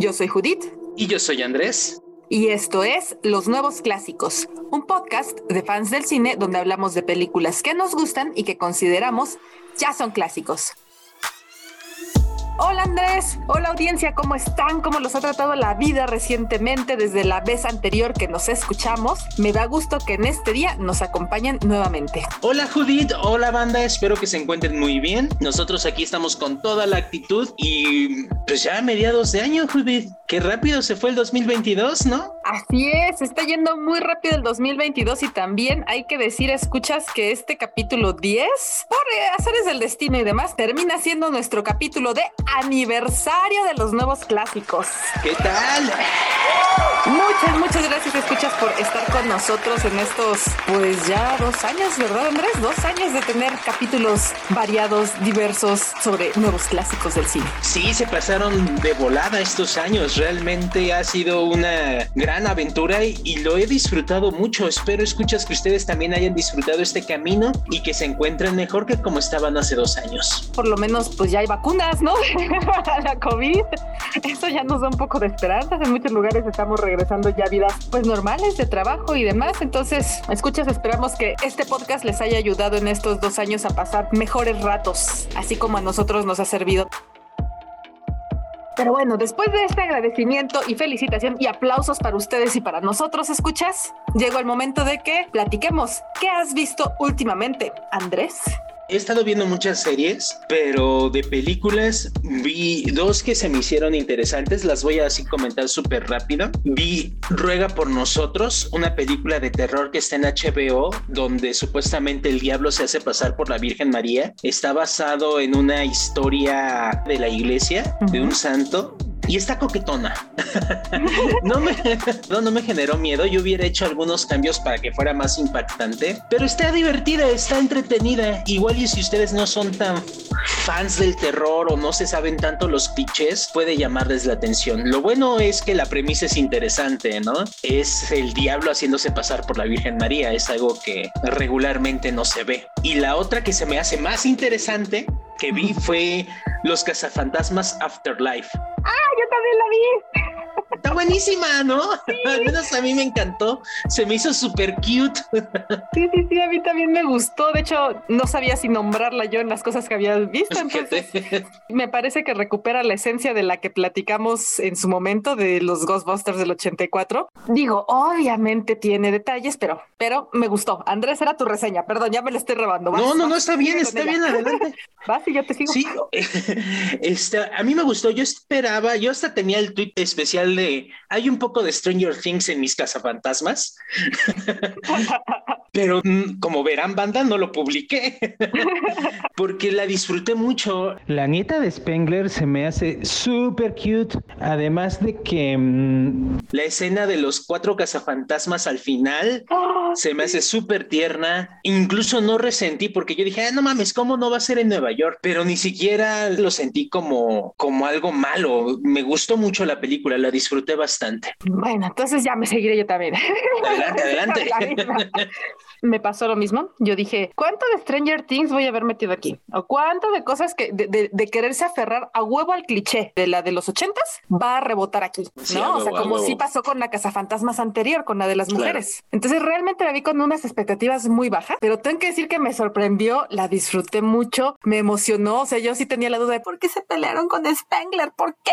Yo soy Judith. Y yo soy Andrés. Y esto es Los Nuevos Clásicos, un podcast de fans del cine donde hablamos de películas que nos gustan y que consideramos ya son clásicos. Hola Andrés, hola audiencia, ¿cómo están? ¿Cómo los ha tratado la vida recientemente desde la vez anterior que nos escuchamos? Me da gusto que en este día nos acompañen nuevamente. Hola Judith, hola banda, espero que se encuentren muy bien. Nosotros aquí estamos con toda la actitud y pues ya a mediados de año, Judith. Qué rápido se fue el 2022, ¿no? Así es, está yendo muy rápido el 2022 y también hay que decir, escuchas, que este capítulo 10, por haceres del destino y demás, termina siendo nuestro capítulo de aniversario de los nuevos clásicos. ¿Qué tal? Muchas, muchas gracias, escuchas, por estar con nosotros en estos, pues ya dos años, ¿verdad, Andrés? Dos años de tener capítulos variados, diversos sobre nuevos clásicos del cine. Sí, se pasaron de volada estos años. Realmente ha sido una gran aventura y, y lo he disfrutado mucho. Espero, escuchas, que ustedes también hayan disfrutado este camino y que se encuentren mejor que como estaban hace dos años. Por lo menos, pues ya hay vacunas, ¿no? la COVID. Eso ya nos da un poco de esperanza. En muchos lugares estamos regresando ya a vidas pues normales de trabajo y demás. Entonces, escuchas, esperamos que este podcast les haya ayudado en estos dos años a pasar mejores ratos, así como a nosotros nos ha servido. Pero bueno, después de este agradecimiento y felicitación y aplausos para ustedes y para nosotros, escuchas, llegó el momento de que platiquemos. ¿Qué has visto últimamente, Andrés? He estado viendo muchas series, pero de películas vi dos que se me hicieron interesantes. Las voy a así comentar súper rápido. Vi Ruega por nosotros, una película de terror que está en HBO, donde supuestamente el diablo se hace pasar por la Virgen María. Está basado en una historia de la iglesia, de un santo y está coquetona. no, me, no, no me generó miedo. Yo hubiera hecho algunos cambios para que fuera más impactante, pero está divertida, está entretenida. Igual y si ustedes no son tan fans del terror o no se saben tanto los clichés, puede llamarles la atención. Lo bueno es que la premisa es interesante, ¿no? Es el diablo haciéndose pasar por la Virgen María. Es algo que regularmente no se ve. Y la otra que se me hace más interesante que vi fue Los cazafantasmas Afterlife. ¡Ah, yo también la vi! Está buenísima, ¿no? Al menos a mí me encantó. Se me hizo súper cute. Sí, sí, sí, a mí también me gustó. De hecho, no sabía si nombrarla yo en las cosas que había visto. Entonces, me parece que recupera la esencia de la que platicamos en su momento de los Ghostbusters del 84. Digo, obviamente tiene detalles, pero, pero me gustó. Andrés, era tu reseña. Perdón, ya me la estoy robando. no, no, no, está bien, está bien, adelante. Vas y yo te sigo. Sí, este, a mí me gustó. Yo esperaba, yo hasta tenía el tweet especial de hay un poco de Stranger Things en mis cazafantasmas. Pero mm, como verán, banda, no lo publiqué porque la disfruté mucho. La nieta de Spengler se me hace súper cute. Además de que mmm, la escena de los cuatro cazafantasmas al final oh, se me hace súper tierna. Incluso no resentí porque yo dije, ah, no mames, ¿cómo no va a ser en Nueva York? Pero ni siquiera lo sentí como, como algo malo. Me gustó mucho la película, la disfruté bastante. Bueno, entonces ya me seguiré yo también. Adelante, adelante. me pasó lo mismo. Yo dije, ¿cuánto de Stranger Things voy a haber metido aquí? ¿O cuánto de cosas que de, de, de quererse aferrar a huevo al cliché de la de los ochentas va a rebotar aquí? Sí, ¿No? a o sea, huevo, como huevo. sí pasó con la Casa Fantasmas anterior, con la de las Claro. mujeres. Entonces realmente la vi con unas expectativas muy bajas, pero tengo que decir que me sorprendió, la disfruté mucho, me emocionó. O sea, yo sí tenía la duda de por qué se pelearon con Spengler, ¿por qué?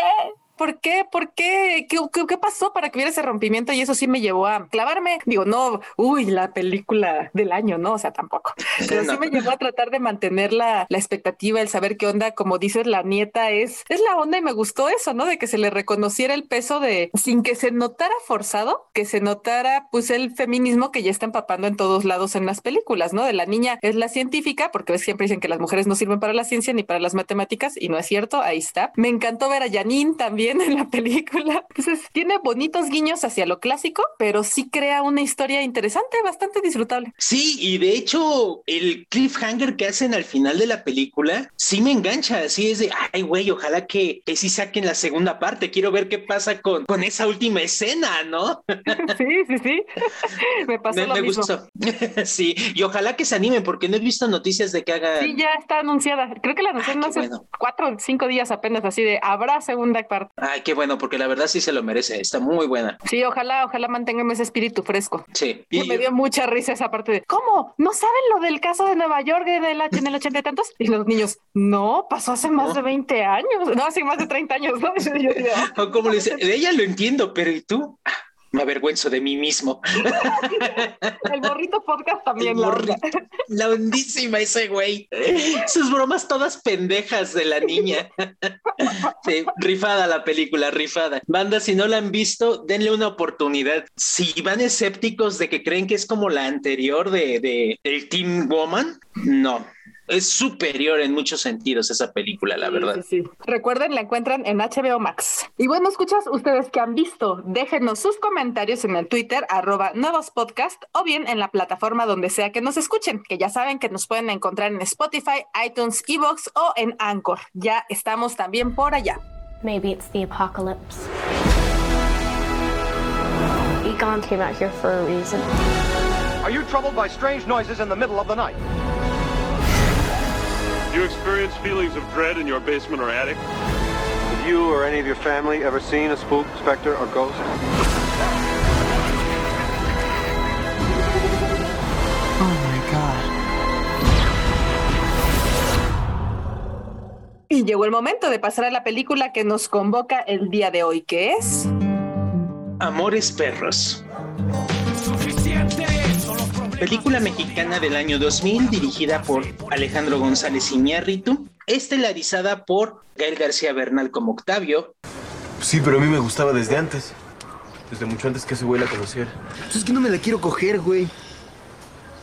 ¿Por qué? ¿Por qué? ¿Qué, qué? qué pasó para que hubiera ese rompimiento? Y eso sí me llevó a clavarme. Digo, no, uy, la película del año, ¿no? O sea, tampoco. Pero sí No. me llevó a tratar de mantener la, la expectativa, el saber qué onda. Como dices, la nieta es, es la onda y me gustó eso, ¿no? De que se le reconociera el peso de, sin que se notara forzado, que se notara pues el feminismo que ya está empapando en todos lados en las películas, ¿no? De la niña es la científica, porque ves, siempre dicen que las mujeres no sirven para la ciencia ni para las matemáticas y no es cierto, ahí está. Me encantó ver a Janine también en la película. Entonces tiene bonitos guiños hacia lo clásico, pero sí crea una historia interesante, bastante disfrutable. Sí, y de hecho, el cliffhanger que hacen al final de la película sí me engancha. Así es de, ay, güey, ojalá que, que sí saquen la segunda parte. Quiero ver qué pasa con, con esa última escena, ¿no? sí, sí, sí. me pasó Me, lo me mismo. gustó. sí, y ojalá que se animen, porque no he visto noticias de que hagan. Sí, ya está anunciada. Creo que la anunciaron Ah, hace bueno. cuatro o cinco días apenas, así de habrá segunda parte. Ay, qué bueno, porque la verdad sí se lo merece. Está muy buena. Sí, ojalá, ojalá mantengan ese espíritu fresco. Sí. Y me dio mucha risa esa parte de ¿cómo? ¿No saben lo del caso de Nueva York en el, en el ochenta y tantos? Y los niños, no, pasó hace más de 20 años, no, hace más de 30 años, ¿no? como le dice, de ella lo entiendo, pero ¿y tú? Me avergüenzo de mí mismo. El borrito podcast también. La, la hondísima ese güey. Sus bromas todas pendejas de la niña. rifada la película, rifada. Banda, si no la han visto, denle una oportunidad. Si van escépticos de que creen que es como la anterior de, de el Team Woman, no es superior en muchos sentidos esa película, la verdad. Sí, sí. Recuerden, la encuentran en HBO Max. Y bueno, escuchas ustedes que han visto, déjenos sus comentarios en el Twitter, arroba nuevos podcast, o bien en la plataforma donde sea que nos escuchen, que ya saben que nos pueden encontrar en Spotify, iTunes, Evox o en Anchor. Ya estamos también por allá. Maybe it's the apocalypse. Egon came out here for a reason. Are you troubled by strange noises in the middle of the night? You experience feelings of dread in your basement or attic? Have you or any of your family ever seen a spook, specter, or ghost? Oh my God. Y llegó el momento de pasar a la película que nos convoca el día de hoy, que es... Amores Perros. Película mexicana del año 2000 dirigida por Alejandro González Iñárritu, estelarizada por Gael García Bernal como Octavio. Sí, pero a mí me gustaba desde antes. Desde mucho antes que ese güey la conociera. Pues es que no me la quiero coger, güey.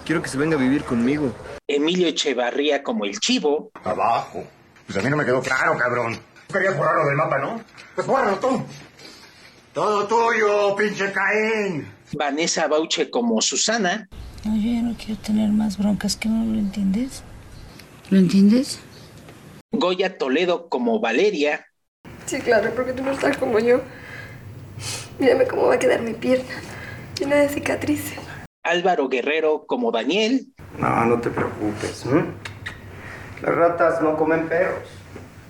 Quiero que se venga a vivir conmigo. Emilio Echevarría como el chivo. Abajo. Pues a mí no me quedó claro, cabrón. Querías borrarlo del mapa, ¿no? Pues bórralo tú. Todo tuyo, pinche Caín. Vanessa Bauche como Susana. No, yo ya no quiero tener más broncas, ¿que no lo entiendes? ¿Lo entiendes? Goya Toledo como Valeria. Sí, claro, porque tú no estás como yo. Mírame cómo va a quedar mi pierna, llena de cicatrices. Álvaro Guerrero como Daniel. No, no te preocupes. Las ratas no comen perros.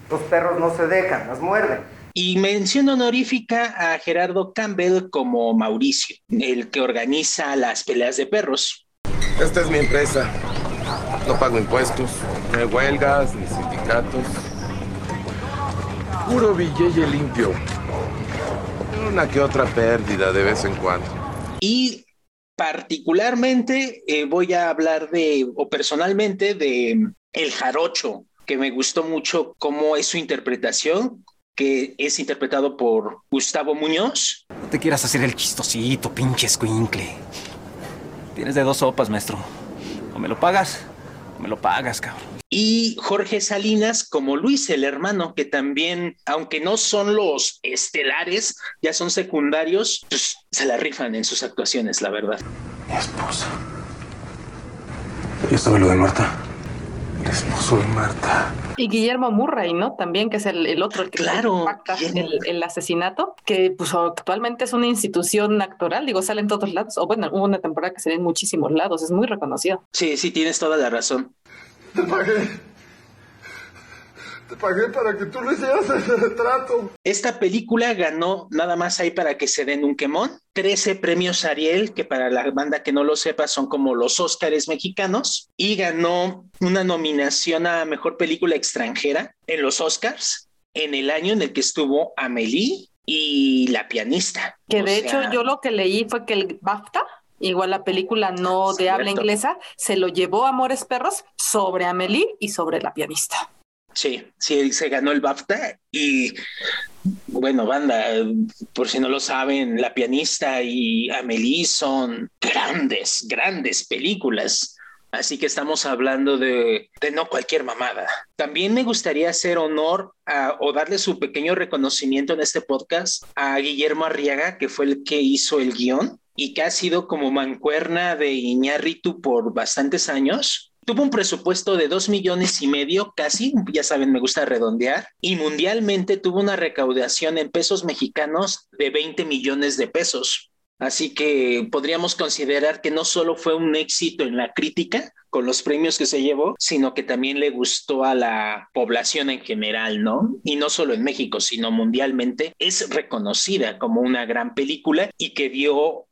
Los perros no se dejan, las muerden. Y mención honorífica a Gerardo Campbell como Mauricio, el que organiza las peleas de perros. Esta es mi empresa. No pago impuestos, no hay huelgas ni sindicatos. Puro billete limpio. Una que otra pérdida de vez en cuando. Y particularmente eh, voy a hablar de, o personalmente, de El Jarocho, que me gustó mucho cómo es su interpretación, que es interpretado por Gustavo Muñoz. No te quieras hacer el chistosito, pinche escuincle. Tienes de dos sopas, maestro. O me lo pagas, o me lo pagas, cabrón. Y Jorge Salinas como Luis, el hermano, que también, aunque no son los estelares, ya son secundarios, pues se la rifan en sus actuaciones, la verdad. Mi esposa. ¿Ya sabe lo de Marta? Esposo de Marta. Y Guillermo Murray, ¿no? También, que es el, otro, el que claro, el, el, asesinato, que pues actualmente es una institución actoral, digo, sale en todos lados, o bueno, hubo una temporada que se ve en muchísimos lados, es muy reconocido. Sí, sí, tienes toda la razón. Te pagué. Te pagué para que tú le hicieras ese retrato. Esta película ganó, nada más ahí para que se den un quemón, 13 premios Ariel, que para la banda que no lo sepa son como los Óscares mexicanos, y ganó una nominación a Mejor Película Extranjera en los Óscars en el año en el que estuvo Amelie y La Pianista. Que de hecho yo lo que leí fue que el BAFTA igual la película no de habla inglesa, se lo llevó Amores Perros sobre Amelie y sobre la pianista. Sí, sí, se ganó el BAFTA y bueno, banda, por si no lo saben, La pianista y Amelie son grandes, grandes películas. Así que estamos hablando de, de no cualquier mamada. También me gustaría hacer honor o darle su pequeño reconocimiento en este podcast a Guillermo Arriaga, que fue el que hizo el guion y que ha sido como mancuerna de Iñárritu por bastantes años. Tuvo un presupuesto de dos millones y medio, casi, ya saben, me gusta redondear, y mundialmente tuvo una recaudación en pesos mexicanos de 20 millones de pesos. Así que podríamos considerar que no solo fue un éxito en la crítica con los premios que se llevó, sino que también le gustó a la población en general, ¿no? Y no solo en México, sino mundialmente. Es reconocida como una gran película y que dio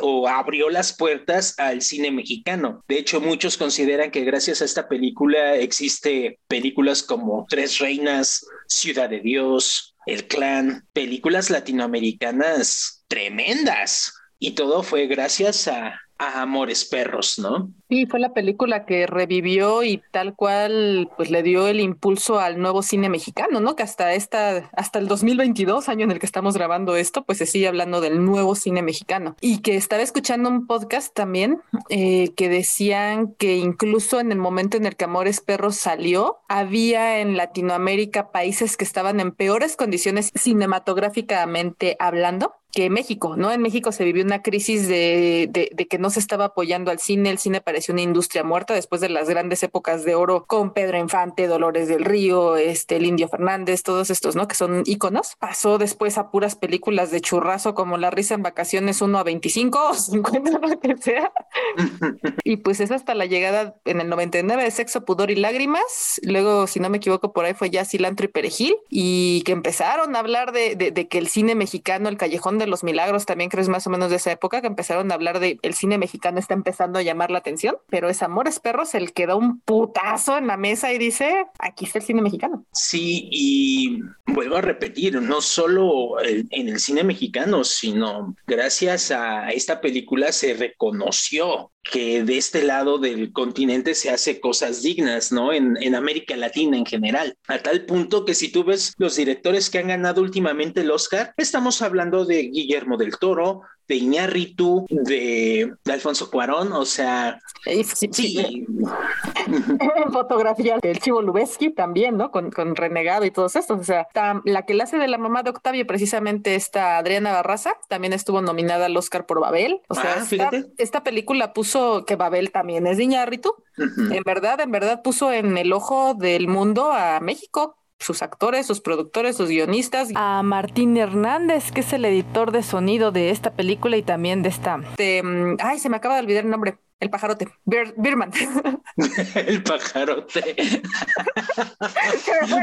o abrió las puertas al cine mexicano. De hecho, muchos consideran que gracias a esta película existe películas como Tres Reinas, Ciudad de Dios, El Clan, películas latinoamericanas tremendas. Y todo fue gracias a, a Amores Perros, ¿no? Sí, fue la película que revivió y tal cual pues le dio el impulso al nuevo cine mexicano, ¿no? Que hasta esta, hasta el 2022, año en el que estamos grabando esto, pues se sigue hablando del nuevo cine mexicano. Y que estaba escuchando un podcast también eh, que decían que incluso en el momento en el que Amores Perros salió, había en Latinoamérica países que estaban en peores condiciones cinematográficamente hablando que México, ¿no? En México se vivió una crisis de, de, de, que no se estaba apoyando al cine, el cine parecía una industria muerta después de las grandes épocas de oro con Pedro Infante, Dolores del Río, este, el Indio Fernández, todos estos, ¿no? Que son íconos. Pasó después a puras películas de churrazo como La risa en vacaciones 1 a 25 o 50, lo que sea. y pues es hasta la llegada en el 99 de Sexo, Pudor y Lágrimas. Luego, si no me equivoco, por ahí fue ya Cilantro y Perejil y que empezaron a hablar de, de, de que el cine mexicano, el Callejón de los Milagros, también crees más o menos de esa época, que empezaron a hablar de el cine mexicano está empezando a llamar la atención, pero es Amores Perros el que da un putazo en la mesa y dice, aquí está el cine mexicano. Sí, y vuelvo a repetir, no solo en el cine mexicano, sino gracias a esta película se reconoció que de este lado del continente se hace cosas dignas, ¿no? En, en, América Latina en general. A tal punto que si tú ves los directores que han ganado últimamente el Oscar, estamos hablando de Guillermo del Toro, de Iñárritu, de, de Alfonso Cuarón, o sea, sí. sí. fotografía del Chivo Lubeski también, ¿no? Con, con, Renegado y todos estos, o sea, la que la hace de la mamá de Octavio, precisamente esta Adriana Barraza, también estuvo nominada al Oscar por Babel, o sea, ah, esta, esta, película puso que Babel también es de Iñárritu, uh -huh. en verdad, en verdad puso en el ojo del mundo a México, sus actores, sus productores, sus guionistas. A Martín Hernández, que es el editor de sonido de esta película y también de esta. De, ay, se me acaba de olvidar el nombre. El pajarote. Bir Birman. el pajarote.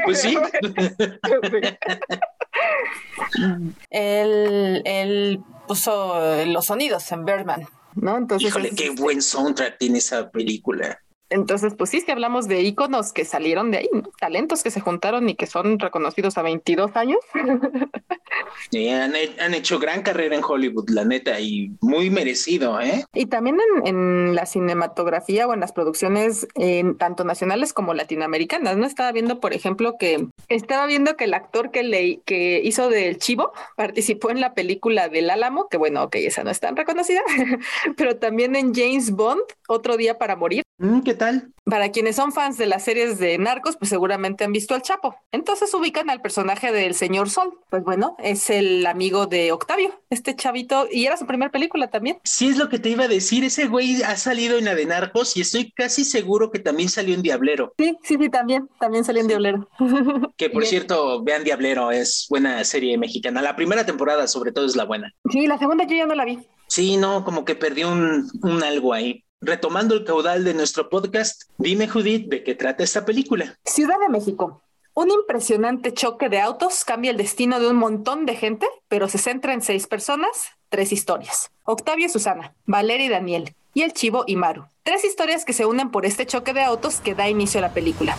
pues sí. él, él puso los sonidos en Birdman. ¿no? Entonces, Híjole, qué buen soundtrack tiene esa película. Entonces, pues sí, que hablamos de íconos que salieron de ahí, talentos que se juntaron y que son reconocidos a 22 años. Sí, han, han, hecho gran carrera en Hollywood, la neta, y muy merecido, ¿eh? Y también en, en la cinematografía o en las producciones, en, tanto nacionales como latinoamericanas, ¿no? Estaba viendo, por ejemplo, que estaba viendo que el actor que, le, que hizo del Chivo participó en la película del Álamo, que bueno, ok, esa no es tan reconocida, pero también en James Bond, Otro Día para Morir. Mm, ¿Qué tal? Para quienes son fans de las series de Narcos, pues seguramente han visto al Chapo. Entonces ubican al personaje del señor Sol. Pues bueno, es el amigo de Octavio, este chavito, y era su primera película también. Sí, es lo que te iba a decir. Ese güey ha salido en la de Narcos y estoy casi seguro que también salió en Diablero. Sí, sí, sí, también. También salió en Diablero. Que por Bien. cierto, vean Diablero, es buena serie mexicana. La primera temporada, sobre todo, es la buena. Sí, la segunda yo ya no la vi. Sí, no, como que perdió un, un algo ahí retomando el caudal de nuestro podcast, dime Judith, ¿de qué trata esta película? Ciudad de México. Un impresionante choque de autos cambia el destino de un montón de gente, pero se centra en seis personas, tres historias. Octavio y Susana, Valeria y Daniel, y el Chivo y Maru. Tres historias que se unen por este choque de autos que da inicio a la película.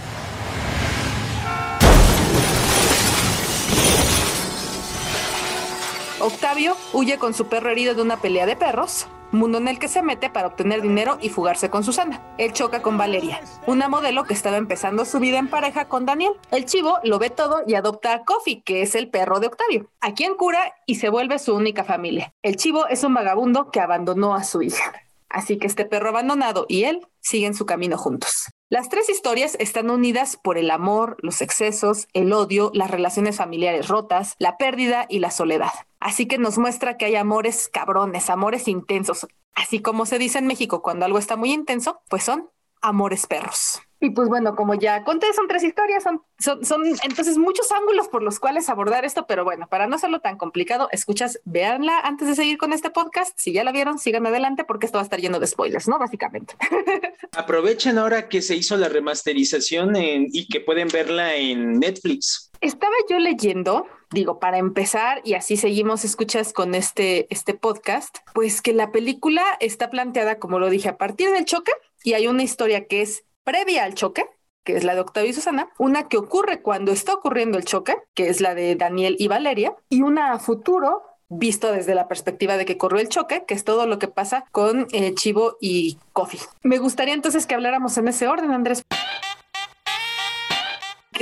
Octavio huye con su perro herido de una pelea de perros, mundo en el que se mete para obtener dinero y fugarse con Susana. Él choca con Valeria, una modelo que estaba empezando su vida en pareja con Daniel. El chivo lo ve todo y adopta a Kofi, que es el perro de Octavio, a quien cura y se vuelve su única familia. El chivo es un vagabundo que abandonó a su hija. Así que este perro abandonado y él siguen su camino juntos. Las tres historias están unidas por el amor, los excesos, el odio, las relaciones familiares rotas, la pérdida y la soledad. Así que nos muestra que hay amores cabrones, amores intensos. Así como se dice en México cuando algo está muy intenso, pues son amores perros. Y pues bueno, como ya conté, son tres historias, son, son, son entonces muchos ángulos por los cuales abordar esto, pero bueno, para no hacerlo tan complicado, escuchas, véanla antes de seguir con este podcast. Si ya la vieron, sigan adelante porque esto va a estar lleno de spoilers, ¿no? Básicamente. Aprovechen ahora que se hizo la remasterización en- y que pueden verla en Netflix. Estaba yo leyendo, digo, para empezar, y así seguimos escuchas con este, este podcast, pues que la película está planteada, como lo dije, a partir del choque, y hay una historia que es previa al choque, que es la de Octavio y Susana, una que ocurre cuando está ocurriendo el choque, que es la de Daniel y Valeria, y una a futuro visto desde la perspectiva de que ocurrió el choque, que es todo lo que pasa con eh, Chivo y Coffee. Me gustaría entonces que habláramos en ese orden, Andrés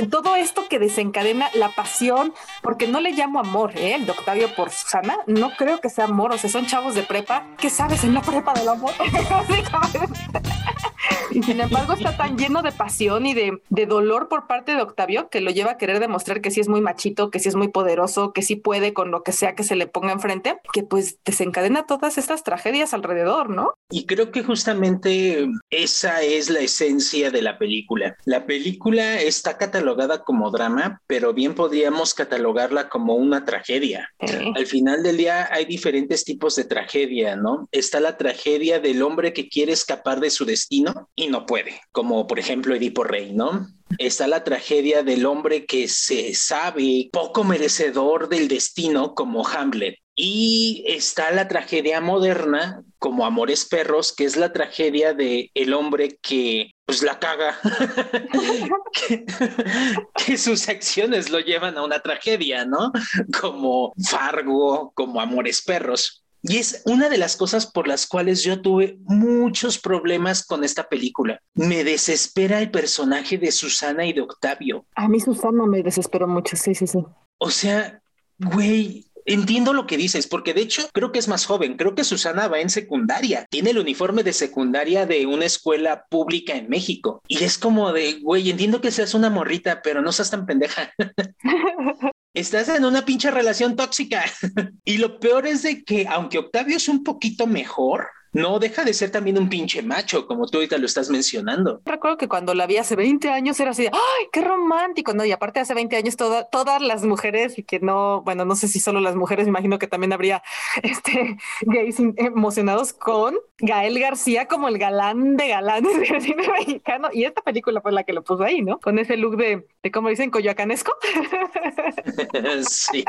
todo esto que desencadena la pasión, porque no le llamo amor, ¿eh? el de Octavio por Susana, no creo que sea amor, o sea, son chavos de prepa, ¿qué sabes en la prepa del amor? Y sin embargo está tan lleno de pasión y de, de dolor por parte de Octavio que lo lleva a querer demostrar que sí es muy machito, que sí es muy poderoso, que sí puede con lo que sea que se le ponga enfrente, que pues desencadena todas estas tragedias alrededor, ¿no? Y creo que justamente esa es la esencia de la película. La película está catalogada como drama, pero bien podríamos catalogarla como una tragedia. Al final del día hay diferentes tipos de tragedia, ¿no? Está la tragedia del hombre que quiere escapar de su destino y no puede, como por ejemplo Edipo Rey, ¿no? Está la tragedia del hombre que se sabe poco merecedor del destino como Hamlet. Y está la tragedia moderna como Amores Perros, que es la tragedia de el hombre que pues la caga, que, que sus acciones lo llevan a una tragedia, ¿no? Como Fargo, como Amores Perros. Y es una de las cosas por las cuales yo tuve muchos problemas con esta película. Me desespera el personaje de Susana y de Octavio. A mí Susana me desesperó mucho, sí, sí, sí. O sea, güey, entiendo lo que dices, porque de hecho creo que es más joven. Creo que Susana va en secundaria. Tiene el uniforme de secundaria de una escuela pública en México. Y es como de, güey, entiendo que seas una morrita, pero no seas tan pendeja. Estás en una pinche relación tóxica. y lo peor es de que, aunque Octavio es un poquito mejor, no deja de ser también un pinche macho, como tú ahorita lo estás mencionando. Recuerdo que cuando la vi hace 20 años era así, de, ¡ay, qué romántico! ¿no? Y aparte hace 20 años toda, todas las mujeres, y que no, bueno, no sé si solo las mujeres, me imagino que también habría este, gays emocionados con Gael García como el galán de galanes del cine mexicano. Y esta película fue la que lo puso ahí, ¿no? Con ese look de, de ¿cómo dicen? Coyoacanesco. sí.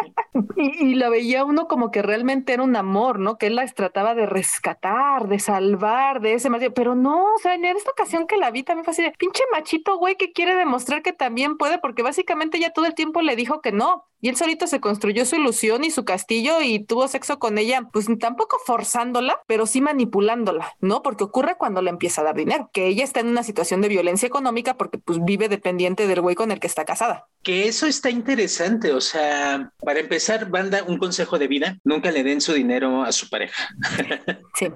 Y, y la veía uno como que realmente era un amor, ¿no? Que él las trataba de rescatar, de salvar de ese machismo. Pero no, o sea, en esta ocasión que la vi también fue así de pinche machito, güey, que quiere demostrar que también puede, porque básicamente ya todo el tiempo le dijo que no. Y él solito se construyó su ilusión y su castillo y tuvo sexo con ella, pues tampoco forzándola, pero sí manipulándola, ¿no? Porque ocurre cuando le empieza a dar dinero, que ella está en una situación de violencia económica porque pues vive dependiente del güey con el que está casada. Que eso está interesante, o sea, para empezar, banda, un consejo de vida, nunca le den su dinero a su pareja. Sí,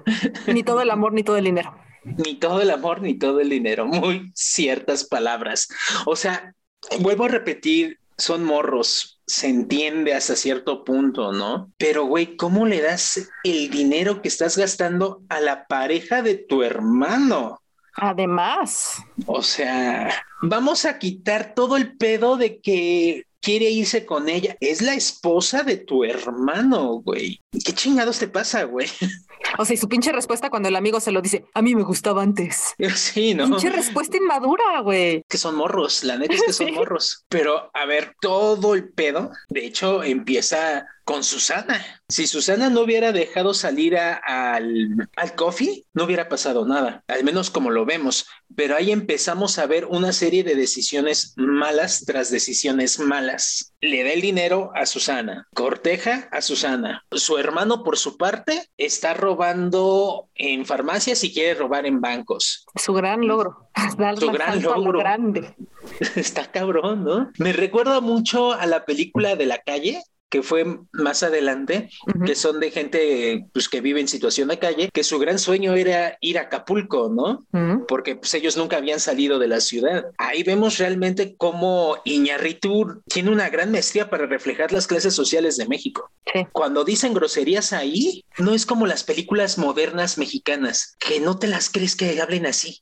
ni todo el amor ni todo el dinero. Ni todo el amor, ni todo el dinero. Muy ciertas palabras. O sea, vuelvo a repetir, son morros, se entiende hasta cierto punto, ¿no? Pero, güey, ¿cómo le das el dinero que estás gastando a la pareja de tu hermano? Además, O sea, vamos a quitar todo el pedo de que quiere irse con ella. Es la esposa de tu hermano, güey. ¿Qué chingados te pasa, güey? o sea, y su pinche respuesta cuando el amigo se lo dice, a mí me gustaba antes. Sí, ¿no? Pinche respuesta inmadura, güey. que son morros, la neta es que son morros. Pero a ver, todo el pedo, de hecho, empieza con Susana. Si Susana no hubiera dejado salir a- al, al coffee, no hubiera pasado nada, al menos como lo vemos. Pero ahí empezamos a ver una serie de decisiones malas tras decisiones malas. Le da el dinero a Susana, corteja a Susana. Su hermano, por su parte, está robando en farmacias y quiere robar en bancos. Su gran logro. Dar Su gran lo logro. grande. Está cabrón, ¿no? Me recuerda mucho a la película de la calle que fue más adelante, que son de gente pues, que vive en situación de calle, que su gran sueño era ir a Acapulco, ¿no? Porque pues, ellos nunca habían salido de la ciudad. Ahí vemos realmente cómo Iñarritu tiene una gran maestría para reflejar las clases sociales de México. Cuando dicen groserías ahí, no es como las películas modernas mexicanas, que no te las crees que hablen así.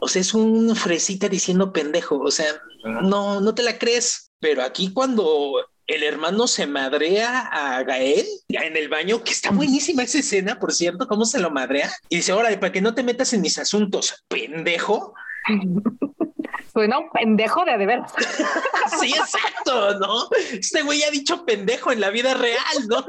O o sea, es un fresita diciendo pendejo, o sea, no, no te la crees. Pero aquí cuando el hermano se madrea a Gael en el baño, que está buenísima esa escena, por cierto, cómo se lo madrea. Y dice, órale, para que no te metas en mis asuntos, pendejo. Suena un pendejo de de veras. sí, exacto, ¿no? Este güey ha dicho pendejo en la vida real, ¿no?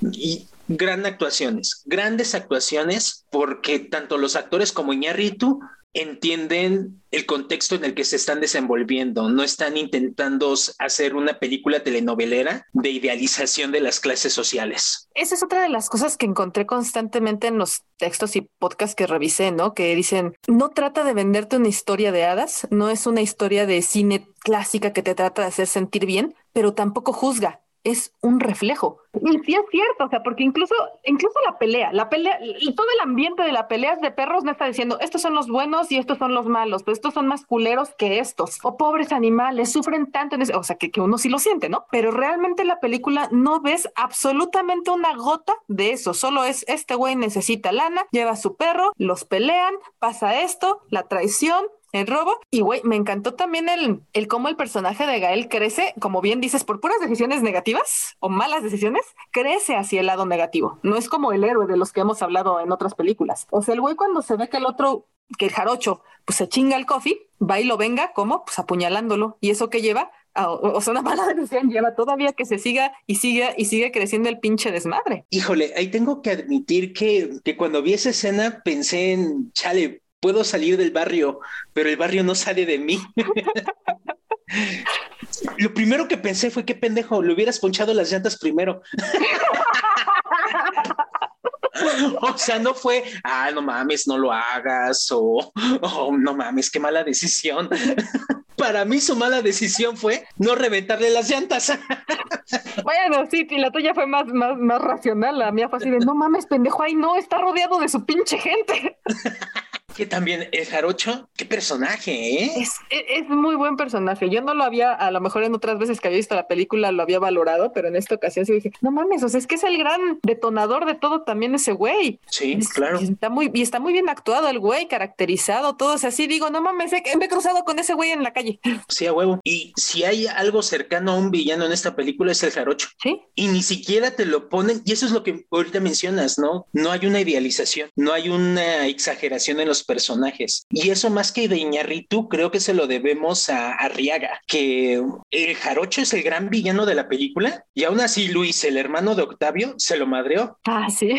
y gran actuaciones, grandes actuaciones, porque tanto los actores como Iñárritu entienden el contexto en el que se están desenvolviendo, no están intentando hacer una película telenovelera de idealización de las clases sociales. Esa es otra de las cosas que encontré constantemente en los textos y podcasts que revisé, ¿no? Que dicen, no trata de venderte una historia de hadas, no es una historia de cine clásica que te trata de hacer sentir bien, pero tampoco juzga es un reflejo. Y sí es cierto, o sea, porque incluso, incluso la pelea, la pelea, y todo el ambiente de la pelea de perros no está diciendo estos son los buenos y estos son los malos, pues estos son más culeros que estos, o pobres animales, sufren tanto en ese, o sea, que uno sí lo siente, ¿no? Pero realmente la película no ves absolutamente una gota de eso, solo es este güey necesita lana, lleva a su perro, los pelean, pasa esto, la traición, el robo. Y güey, me encantó también el, el cómo el personaje de Gael crece, como bien dices, por puras decisiones negativas o malas decisiones, crece hacia el lado negativo. No es como el héroe de los que hemos hablado en otras películas. O sea, el güey cuando se ve que el otro, que el jarocho, pues se chinga el coffee, va y lo venga, como pues apuñalándolo. ¿Y eso que lleva? o sea, una mala decisión lleva todavía que se siga y siga y sigue creciendo el pinche desmadre. Híjole, ahí tengo que admitir que, que cuando vi esa escena pensé en, chale, puedo salir del barrio, pero el barrio no sale de mí. Lo primero que pensé fue qué pendejo, le hubieras ponchado las llantas primero. o sea, no fue, ah, no mames, no lo hagas, o oh, no mames, qué mala decisión. Para mí su mala decisión fue no reventarle las llantas. bueno, sí, y la tuya fue más, más, más racional, la mía fue así de, no mames, pendejo, ahí no, está rodeado de su pinche gente. Que también el jarocho, qué personaje, ¿eh? Es, es, muy buen personaje. Yo no lo había, a lo mejor en otras veces que había visto la película lo había valorado, pero en esta ocasión sí dije, no mames, o sea, es que es el gran detonador de todo también ese güey. Sí, claro. Y está muy, y está muy bien actuado el güey, caracterizado, todo. O sea, así digo, no mames, me he cruzado con ese güey en la calle. Sí, a huevo. Y si hay algo cercano a un villano en esta película es el jarocho. Sí. Y ni siquiera te lo ponen, y eso es lo que ahorita mencionas, ¿no? No hay una idealización, no hay una exageración en los personajes. Y eso más que de Iñarritu, creo que se lo debemos a Arriaga, que el jarocho es el gran villano de la película y aún así Luis, el hermano de Octavio, se lo madreó. Ah, sí.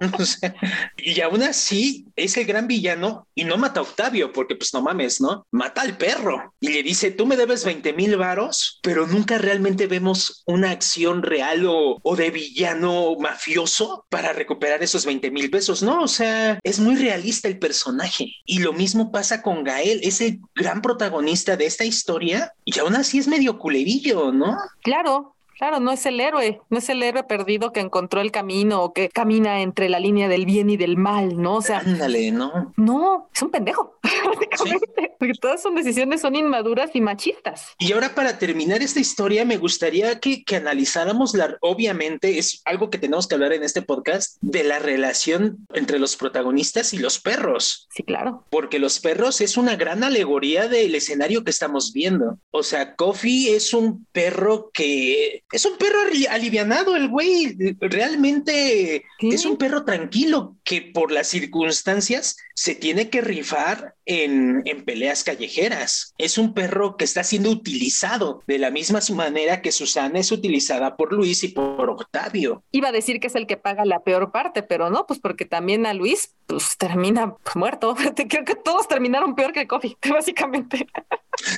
y aún así es el gran villano y no mata a Octavio, porque pues no mames, ¿no? Mata al perro y le dice, tú me debes 20 mil varos, pero nunca realmente vemos una acción real o, o de villano mafioso para recuperar esos 20 mil pesos, ¿no? O sea, es muy realista el personaje. Y lo mismo pasa con Gael, es el gran protagonista de esta historia y aún así es medio culerillo, ¿no? Claro, Claro, no es el héroe, no es el héroe perdido que encontró el camino o que camina entre la línea del bien y del mal, ¿no? O sea, ándale, no. No, es un pendejo, básicamente, porque todas sus decisiones son inmaduras y machistas. Y ahora para terminar esta historia, me gustaría que, que analizáramos la, obviamente es algo que tenemos que hablar en este podcast, de la relación entre los protagonistas y los perros. Sí, claro. Porque los perros es una gran alegoría del escenario que estamos viendo. O sea, Coffee es un perro que es un perro alivianado el güey, realmente es un perro tranquilo que por las circunstancias se tiene que rifar en, en, peleas callejeras. Es un perro que está siendo utilizado de la misma manera que Susana es utilizada por Luis y por Octavio. Iba a decir que es el que paga la peor parte, pero no, pues porque también a Luis pues termina muerto. Creo que todos terminaron peor que Coffee, básicamente.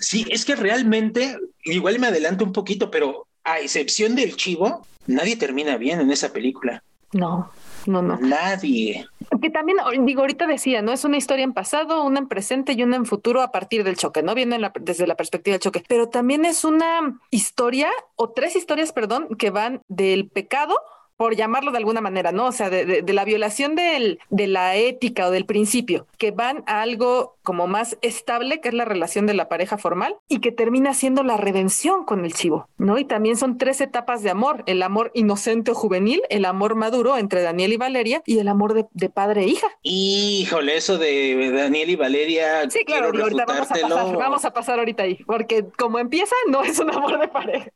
Sí, es que realmente, igual me adelanto un poquito, pero a excepción del chivo, nadie termina bien en esa película. No, no, no. Nadie. Que también, digo, ahorita decía, ¿no? Es una historia en pasado, una en presente y una en futuro a partir del choque, ¿no? Viene desde la perspectiva del choque. Pero también es una historia, o tres historias, perdón, que van del pecado por llamarlo de alguna manera, ¿no? O sea, de, de, de la violación del, de la ética o del principio, que van a algo como más estable, que es la relación de la pareja formal, y que termina siendo la redención con el chivo, ¿no? Y también son tres etapas de amor, el amor inocente o juvenil, el amor maduro entre Daniel y Valeria y el amor de, de padre e hija. Híjole, eso de Daniel y Valeria. Sí, claro, ahorita vamos a, pasar, vamos a pasar ahorita ahí, porque como empieza, no es un amor de pareja.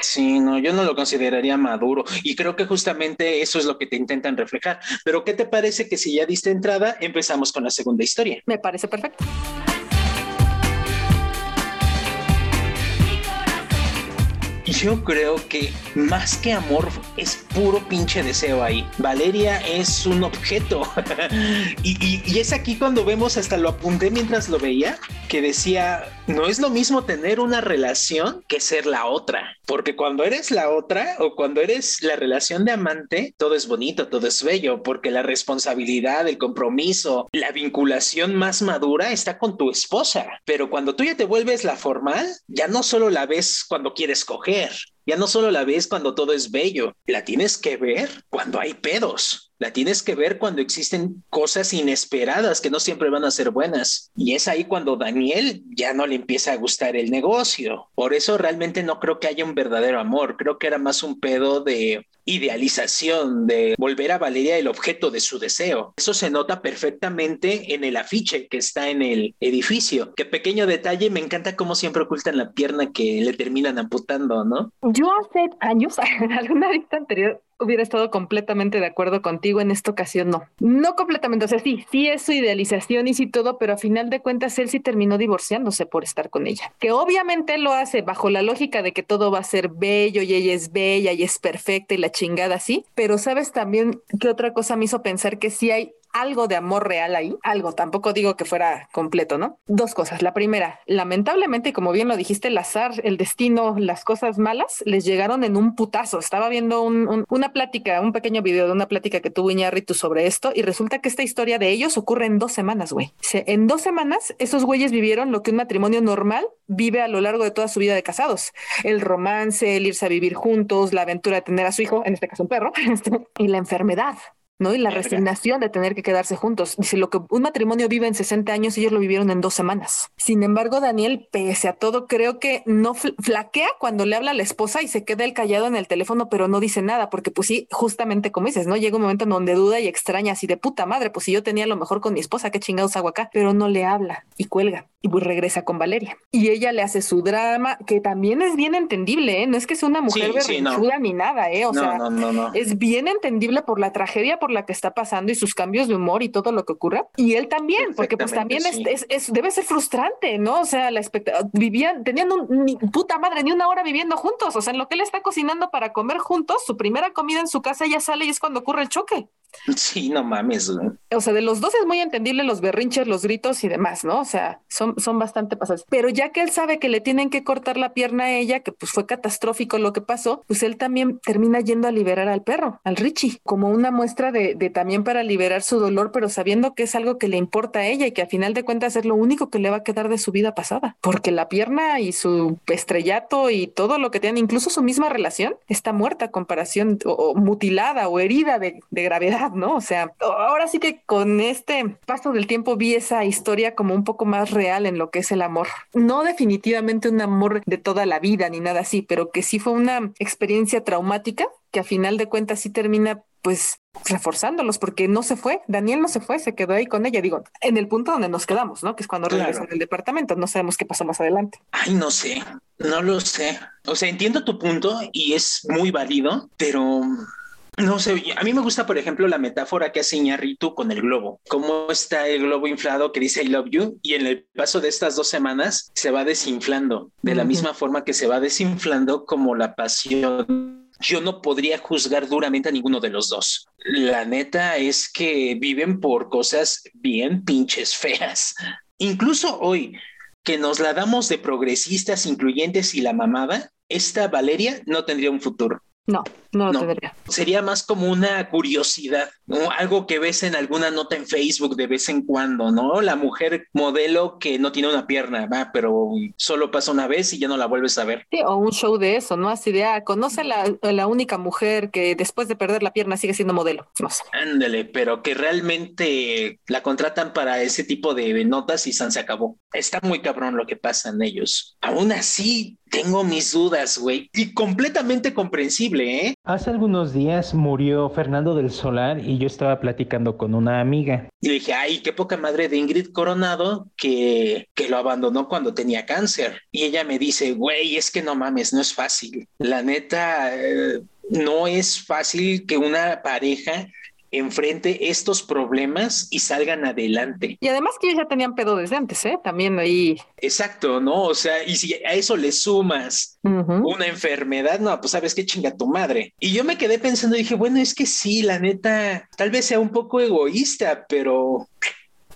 Sí, no, yo no lo consideraría maduro y creo que justamente eso es lo que te intentan reflejar. Pero ¿qué te parece que si ya diste entrada, empezamos con la segunda historia? Me parece perfecto. Yo creo que más que amor es puro pinche deseo ahí. Valeria es un objeto. y, y- y es aquí cuando vemos, hasta lo apunté mientras lo veía, que decía, no es lo mismo tener una relación que ser la otra. Porque cuando eres la otra o cuando eres la relación de amante, todo es bonito, todo es bello, porque la responsabilidad, el compromiso, la vinculación más madura está con tu esposa. Pero cuando tú ya te vuelves la formal, ya no solo la ves cuando quieres coger, ya no solo la ves cuando todo es bello, la tienes que ver cuando hay pedos. La tienes que ver cuando existen cosas inesperadas que no siempre van a ser buenas. Y es ahí cuando Daniel ya no le empieza a gustar el negocio. Por eso realmente no creo que haya un verdadero amor. Creo que era más un pedo de idealización, de volver a Valeria el objeto de su deseo. Eso se nota perfectamente en el afiche que está en el edificio. Qué pequeño detalle, me encanta cómo siempre ocultan la pierna que le terminan amputando, ¿no? Yo hace años, en alguna vista anterior, hubiera estado completamente de acuerdo contigo. En esta ocasión, no. No completamente. O sea, sí, sí es su idealización y sí todo, pero a final de cuentas, él sí terminó divorciándose por estar con ella. Que obviamente lo hace bajo la lógica de que todo va a ser bello y ella es bella y es perfecta y la chingada así. Pero sabes también que otra cosa me hizo pensar que sí hay algo de amor real ahí, algo, tampoco digo que fuera completo, ¿no? Dos cosas. La primera, lamentablemente, como bien lo dijiste, el azar, el destino, las cosas malas les llegaron en un putazo. Estaba viendo un- un- una plática, un pequeño video de una plática que tuvo Iñárritu sobre esto y resulta que esta historia de ellos ocurre en dos semanas, güey. En dos semanas, esos güeyes vivieron lo que un matrimonio normal vive a lo largo de toda su vida de casados. El romance, el irse a vivir juntos, la aventura de tener a su hijo, en este caso un perro, este, y la enfermedad. ¿No? Y la resignación de tener que quedarse juntos. Dice, lo que un matrimonio vive en 60 años, ellos lo vivieron en dos semanas. Sin embargo, Daniel, pese a todo, creo que no fl- flaquea cuando le habla a la esposa y se queda el callado en el teléfono, pero no dice nada, porque pues sí, justamente como dices, ¿no? Llega un momento en donde duda y extraña así de puta madre, pues si yo tenía lo mejor con mi esposa, qué chingados hago acá, pero no le habla y cuelga y pues regresa con Valeria. Y ella le hace su drama, que también es bien entendible, ¿eh? No es que sea una mujer Sí, sí, no. berrinchuda ni nada, ¿eh? O no, sea, no, no, no. es bien entendible por la tragedia por la que está pasando y sus cambios de humor y todo lo que ocurra. Y él también, porque pues también es, es- es- debe ser frustrante, ¿no? O sea, la vivían, tenían un, ni- puta madre, ni una hora viviendo juntos. O sea, en lo que él está cocinando para comer juntos, su primera comida en su casa ya sale y es cuando ocurre el choque. Sí, no mames. O sea, de los dos es muy entendible los berrinches, los gritos y demás, ¿no? O sea, son, son bastante pasados. Pero ya que él sabe que le tienen que cortar la pierna a ella, que pues fue catastrófico lo que pasó, pues él también termina yendo a liberar al perro, al Richie, como una muestra de, de también para liberar su dolor, pero sabiendo que es algo que le importa a ella y que a final de cuentas es lo único que le va a quedar de su vida pasada. Porque la pierna y su estrellato y todo lo que tienen, incluso su misma relación, está muerta a comparación o, o mutilada o herida de, de gravedad, ¿no? O sea, ahora sí que con este paso del tiempo vi esa historia como un poco más real en lo que es el amor. No definitivamente un amor de toda la vida ni nada así, pero que sí fue una experiencia traumática que a final de cuentas sí termina pues reforzándolos porque no se fue, Daniel no se fue, se quedó ahí con ella, digo, en el punto donde nos quedamos, ¿no? Que es cuando Claro. regresan del departamento, no sabemos qué pasó más adelante. Ay, no sé, no lo sé. O sea, entiendo tu punto y es muy válido, pero no sé. A mí me gusta, por ejemplo, la metáfora que hace Iñárritu con el globo. Cómo está el globo inflado que dice I love you y en el paso de estas dos semanas se va desinflando de la misma forma que se va desinflando como la pasión. Yo no podría juzgar duramente a ninguno de los dos. La neta es que viven por cosas bien pinches feas. Incluso hoy, que nos la damos de progresistas, incluyentes y la mamada, esta Valeria no tendría un futuro. No, no lo No. tendría. Sería más como una curiosidad ¿no? Algo que ves en alguna nota en Facebook de vez en cuando, ¿no? La mujer modelo que no tiene una pierna, va, pero solo pasa una vez y ya no la vuelves a ver. Sí, o un show de eso, ¿no? Así de, ah, conoce a la, la única mujer que después de perder la pierna sigue siendo modelo. No sé. Ándale, pero que realmente la contratan para ese tipo de notas y San se acabó. Está muy cabrón lo que pasa en ellos. Aún así, tengo mis dudas, güey. Y completamente comprensible, ¿eh? Hace algunos días murió Fernando del Solar y yo estaba platicando con una amiga. Y dije, ay, qué poca madre de Ingrid Coronado que, que lo abandonó cuando tenía cáncer. Y ella me dice, güey, es que no mames, no es fácil. La neta, eh, no es fácil que una pareja enfrente estos problemas y salgan adelante. Y además que ellos ya tenían pedo desde antes, ¿eh? También ahí. Exacto, ¿no? O sea, y si a eso le sumas una enfermedad, no, pues sabes qué chinga tu madre. Y yo me quedé pensando, dije, bueno, es que sí, la neta, tal vez sea un poco egoísta, pero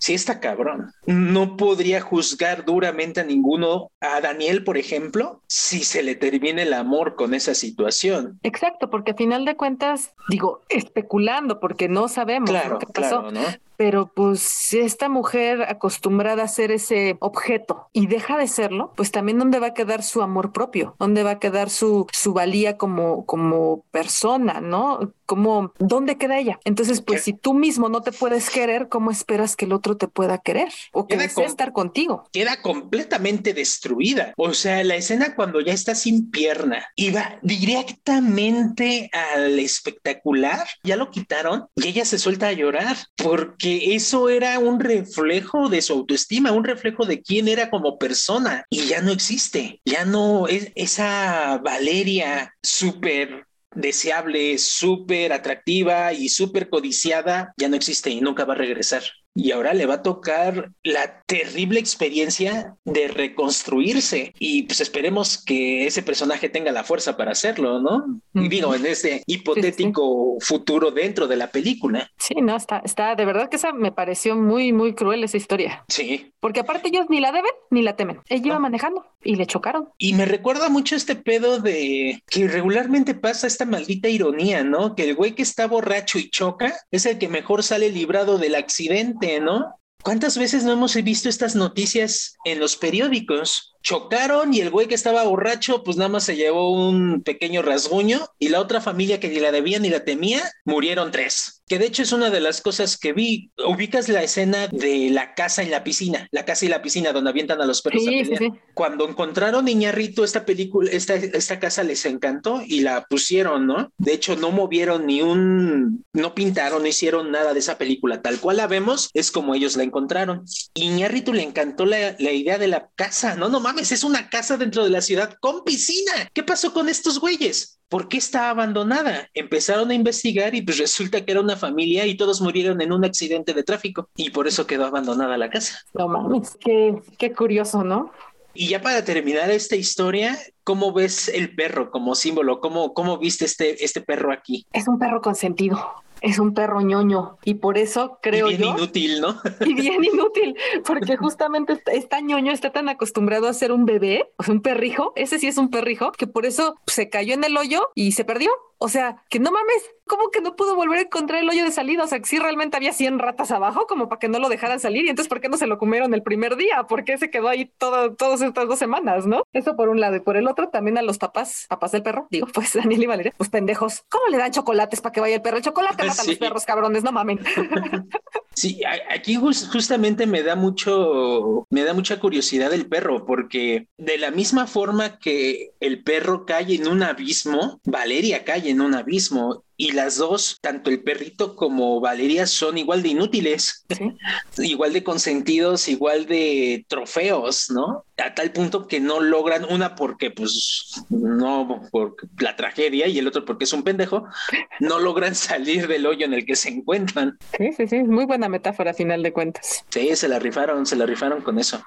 sí está cabrón. No podría juzgar duramente a ninguno, a Daniel, por ejemplo, si se le termina el amor con esa situación. Exacto, porque a final de cuentas, digo, especulando, porque no sabemos Claro, lo que pasó. claro, ¿no? Pero pues esta mujer acostumbrada a ser ese objeto y deja de serlo, pues también dónde va a quedar su amor propio, dónde va a quedar su, su valía como, como persona, ¿no? Como, ¿dónde queda ella? Entonces, pues si tú mismo no te puedes querer, ¿cómo esperas que el otro te pueda querer? O que desee estar contigo. queda completamente destruida. O sea, la escena cuando ya está sin pierna y va directamente al espectacular, ya lo quitaron y ella se suelta a llorar porque eso era un reflejo de su autoestima, un reflejo de quién era como persona y ya no existe. Ya no es esa Valeria súper deseable, súper atractiva y súper codiciada, ya no existe y nunca va a regresar. Y ahora le va a tocar la terrible experiencia de reconstruirse. Y pues esperemos que ese personaje tenga la fuerza para hacerlo, ¿no? Y digo, en este hipotético futuro dentro de la película. Sí, no, está, está, de verdad que esa me pareció muy, muy cruel esa historia. Sí. Porque aparte ellos ni la deben ni la temen. Ella iba manejando y le chocaron. Y me recuerda mucho este pedo de que regularmente pasa esta maldita ironía, ¿no? Que el güey que está borracho y choca es el que mejor sale librado del accidente, ¿no? ¿Cuántas veces no hemos visto estas noticias en los periódicos? Chocaron y el güey que estaba borracho, pues nada más se llevó un pequeño rasguño y la otra familia que ni la debía ni la temía, murieron tres. Que de hecho es una de las cosas que vi. Ubicas la escena de la casa en la piscina, la casa y la piscina donde avientan a los perros. a Sí, sí, sí. Cuando encontraron Iñarrito, esta película, esta, esta casa les encantó y la pusieron, ¿no? De hecho, no movieron ni un, no pintaron, no hicieron nada de esa película. Tal cual la vemos, es como ellos la encontraron. Iñarrito le encantó la, la idea de la casa. No, no mames, es una casa dentro de la ciudad con piscina. ¿Qué pasó con estos güeyes? ¿Por qué está abandonada? Empezaron a investigar y pues resulta que era una familia y todos murieron en un accidente de tráfico y por eso quedó abandonada la casa. No mames, qué, qué curioso, ¿no? Y ya para terminar esta historia, ¿cómo ves el perro como símbolo? ¿Cómo, cómo viste este, este perro aquí? Es un perro consentido. Es un perro ñoño y por eso creo y bien yo inútil, ¿no? y bien inútil, porque justamente está, ñoño, está tan acostumbrado a ser un bebé, o sea, un perrijo, ese sí es un perrijo, que por eso se cayó en el hoyo y se perdió. O sea, que no mames, ¿cómo que no pudo volver a encontrar el hoyo de salida? O sea, que sí realmente había 100 ratas abajo, como para que no lo dejaran salir. Y entonces, ¿por qué no se lo comieron el primer día? ¿Por qué se quedó ahí todo, todas estas dos semanas, no? Eso por un lado. Y por el otro, también a los papás, papás del perro, digo, pues Daniel y Valeria, pues pendejos. ¿Cómo le dan chocolates para que vaya el perro? El chocolate Sí. los perros, cabrones, no mamen. Sí, aquí jus- justamente me da mucho, me da mucha curiosidad el perro, porque de la misma forma que el perro cae en un abismo, Valeria cae en un abismo. Y las dos, tanto el perrito como Valeria, son igual de inútiles, igual de consentidos, igual de trofeos, ¿no? A tal punto que no logran una porque, pues, no, por la tragedia y el otro porque es un pendejo, no logran salir del hoyo en el que se encuentran. Sí, sí, sí, muy buena metáfora a final de cuentas. Sí, se la rifaron, se la rifaron con eso.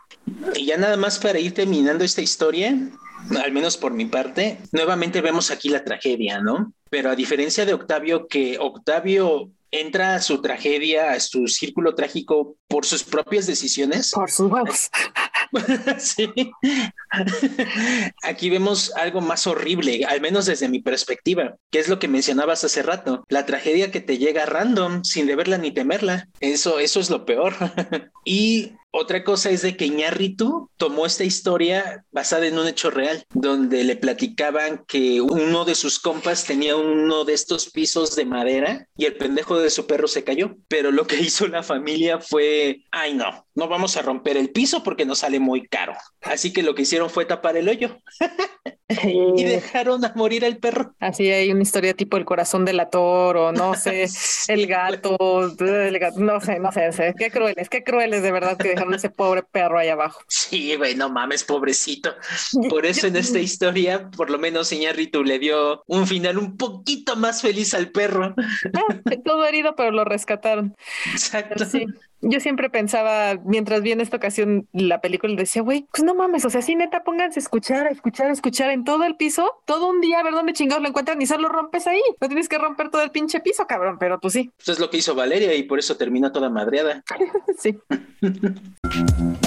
Y ya nada más para ir terminando esta historia, al menos por mi parte, nuevamente vemos aquí la tragedia, ¿no? Pero a diferencia de Octavio, que Octavio entra a su tragedia, a su círculo trágico por sus propias decisiones. Por sus huevos. sí. Aquí vemos algo más horrible, al menos desde mi perspectiva, que es lo que mencionabas hace rato, la tragedia que te llega random sin deberla ni temerla. Eso, eso es lo peor. y otra cosa es de que Iñárritu tomó esta historia basada en un hecho real, donde le platicaban que uno de sus compas tenía uno de estos pisos de madera y el pendejo de su perro se cayó. Pero lo que hizo la familia fue, ay no, no vamos a romper el piso porque nos sale muy caro. Así que lo que hicieron fue tapar el hoyo. y dejaron a morir al perro. Así hay una historia tipo el corazón del ator o no sé, el gato, el gato, no sé, no sé, qué crueles, qué crueles de verdad que dejaron ese pobre perro ahí abajo. Sí, güey, no mames, pobrecito. Por eso en esta historia, por lo menos Iñárritu le dio un final un poquito más feliz al perro. Ah, todo herido, pero lo rescataron. Exacto. Sí yo siempre pensaba, mientras vi en esta ocasión la película, decía, güey, pues no mames, o sea, sí, pónganse a escuchar, a escuchar, a escuchar en todo el piso, todo un día, a ver dónde chingados lo encuentran y solo rompes ahí. No tienes que romper todo el pinche piso, cabrón, pero pues sí. Eso es lo que hizo Valeria y por eso termina toda madreada. sí.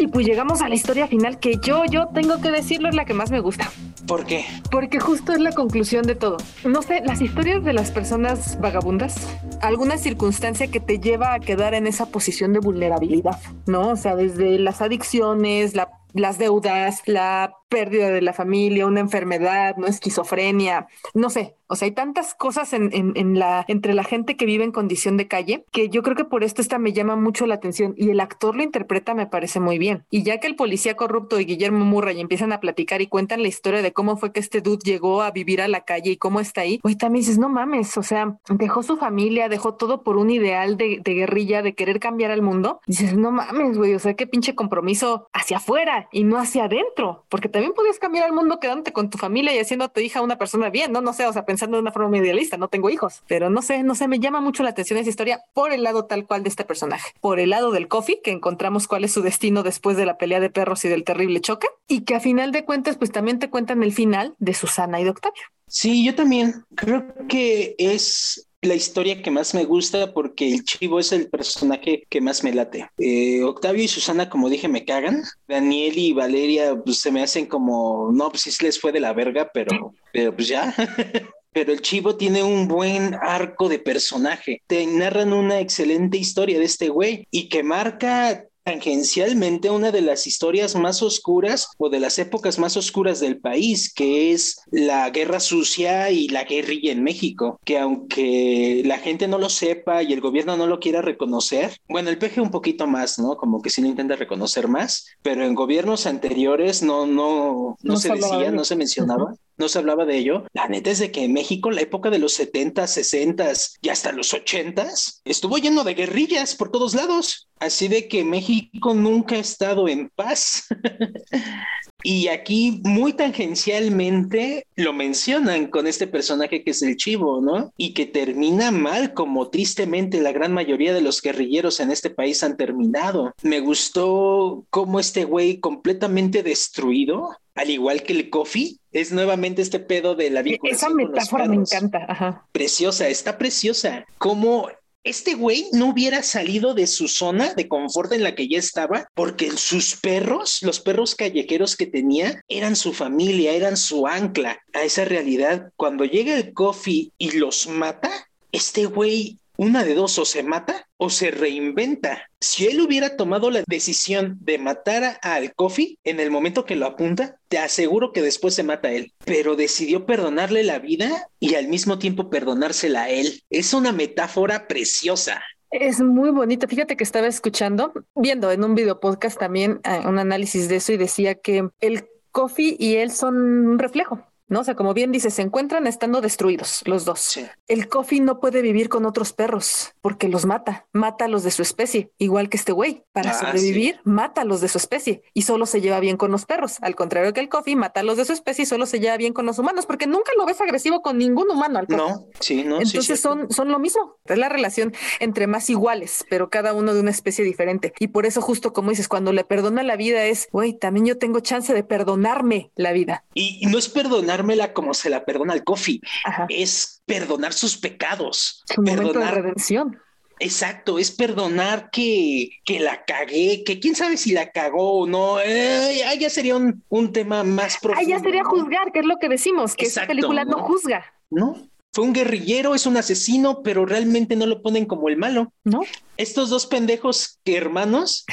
Y pues llegamos a la historia final que yo, yo tengo que decirlo, es la que más me gusta. ¿Por qué? Porque justo es la conclusión de todo. No sé, las historias de las personas vagabundas, alguna circunstancia que te lleva a quedar en esa posición de vulnerabilidad, ¿no? O sea, desde las adicciones, la las deudas, la pérdida de la familia, una enfermedad, no esquizofrenia, no sé, o sea, hay tantas cosas en, en, la, entre la gente que vive en condición de calle que yo creo que por esto esta me llama mucho la atención y el actor lo interpreta me parece muy bien. Y ya que el policía corrupto y Guillermo Murray empiezan a platicar y cuentan la historia de cómo fue que este dude llegó a vivir a la calle y cómo está ahí, hoy también dices, no mames, o sea, dejó su familia, dejó todo por un ideal de, de guerrilla, de querer cambiar al mundo. dices, no mames, güey, o sea, qué pinche compromiso hacia afuera y no hacia adentro, porque también podías cambiar al mundo quedándote con tu familia y haciendo a tu hija una persona bien, no, no sé, o sea, pensando de una forma idealista, no tengo hijos, pero no sé, no sé, me llama mucho la atención esa historia por el lado tal cual de este personaje, por el lado del Coffee, que encontramos cuál es su destino después de la pelea de perros y del terrible choque, y que a final de cuentas, pues también te cuentan el final de Susana y de Octavio. Sí, yo también creo que es la historia que más me gusta porque el chivo es el personaje que más me late. Eh, Octavio y Susana, como dije, me cagan. Daniel y Valeria pues, se me hacen como, no, pues sí les fue de la verga, pero, pero pues ya. pero el chivo tiene un buen arco de personaje. Te narran una excelente historia de este güey y que marca tangencialmente una de las historias más oscuras o de las épocas más oscuras del país, que es la guerra sucia y la guerrilla en México, que aunque la gente no lo sepa y el gobierno no lo quiera reconocer, bueno, el PG un poquito más, ¿no? Como que sí lo intenta reconocer más, pero en gobiernos anteriores no, no, no, se decía, no se mencionaba no se hablaba de ello. La neta es de que en México, la época de los 70, 60 y hasta los 80 estuvo lleno de guerrillas por todos lados. Así de que México nunca ha estado en paz. y aquí muy tangencialmente lo mencionan con este personaje que es el chivo, ¿no? Y que termina mal, como tristemente la gran mayoría de los guerrilleros en este país han terminado. Me gustó cómo este güey completamente destruido al igual que el coffee, es nuevamente este pedo de la vinculación. Esa metáfora me encanta. Preciosa, está preciosa. Como este güey no hubiera salido de su zona de confort en la que ya estaba, porque sus perros, los perros callejeros que tenía, eran su familia, eran su ancla a esa realidad. Cuando llega el coffee y los mata, este güey una de dos, o se mata o se reinventa. Si él hubiera tomado la decisión de matar al Coffee en el momento que lo apunta, te aseguro que después se mata a él. Pero decidió perdonarle la vida y al mismo tiempo perdonársela a él. Es una metáfora preciosa. Es muy bonita. Fíjate que estaba escuchando, viendo en un video podcast también eh, un análisis de eso y decía que el Coffee y él son un reflejo. ¿No? O sea, como bien dice, se encuentran estando destruidos los dos. El Coffee no puede vivir con otros perros porque los mata, mata a los de su especie, igual que este güey. Para ah, sobrevivir, mata a los de su especie y solo se lleva bien con los perros. Al contrario que el Coffee, mata a los de su especie y solo se lleva bien con los humanos porque nunca lo ves agresivo con ningún humano. Al no, sí, no. Entonces son, son lo mismo. Es la relación entre más iguales, pero cada uno de una especie diferente. Y por eso, justo como dices, cuando le perdona la vida es, güey, también yo tengo chance de perdonarme la vida. Y no es perdonar como se la perdona al Coffee. Es perdonar sus pecados. Su perdonar, redención. Exacto, es perdonar que, que la cagué, que quién sabe si la cagó o no. Eh, ya sería un, un, tema más profundo. Ah, ya sería juzgar, que es lo que decimos, que esa película no, juzga. No, fue un guerrillero, es un asesino, pero realmente no lo ponen como el malo. No. Estos dos pendejos que hermanos,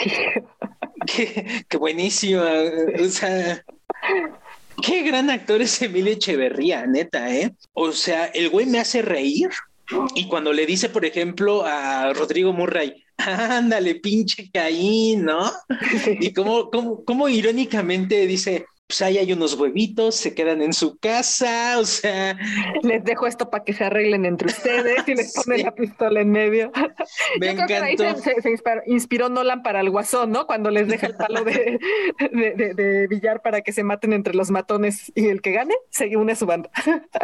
qué, qué buenísimo. O sea, qué gran actor es Emilio Echeverría, neta, ¿eh? O sea, el güey me hace reír. Y cuando le dice, por ejemplo, a Rodrigo Murray, ándale, pinche Caín, ¿no? Y como, como, como irónicamente dice, pues ahí hay unos huevitos, se quedan en su casa, o sea. Les dejo esto para que se arreglen entre ustedes y les ponen la pistola en medio. Me Yo creo que ahí se, se inspiró, inspiró, Nolan para el guasón, ¿no? Cuando les deja el palo de, de, de, de, billar para que se maten entre los matones y el que gane se une a su banda.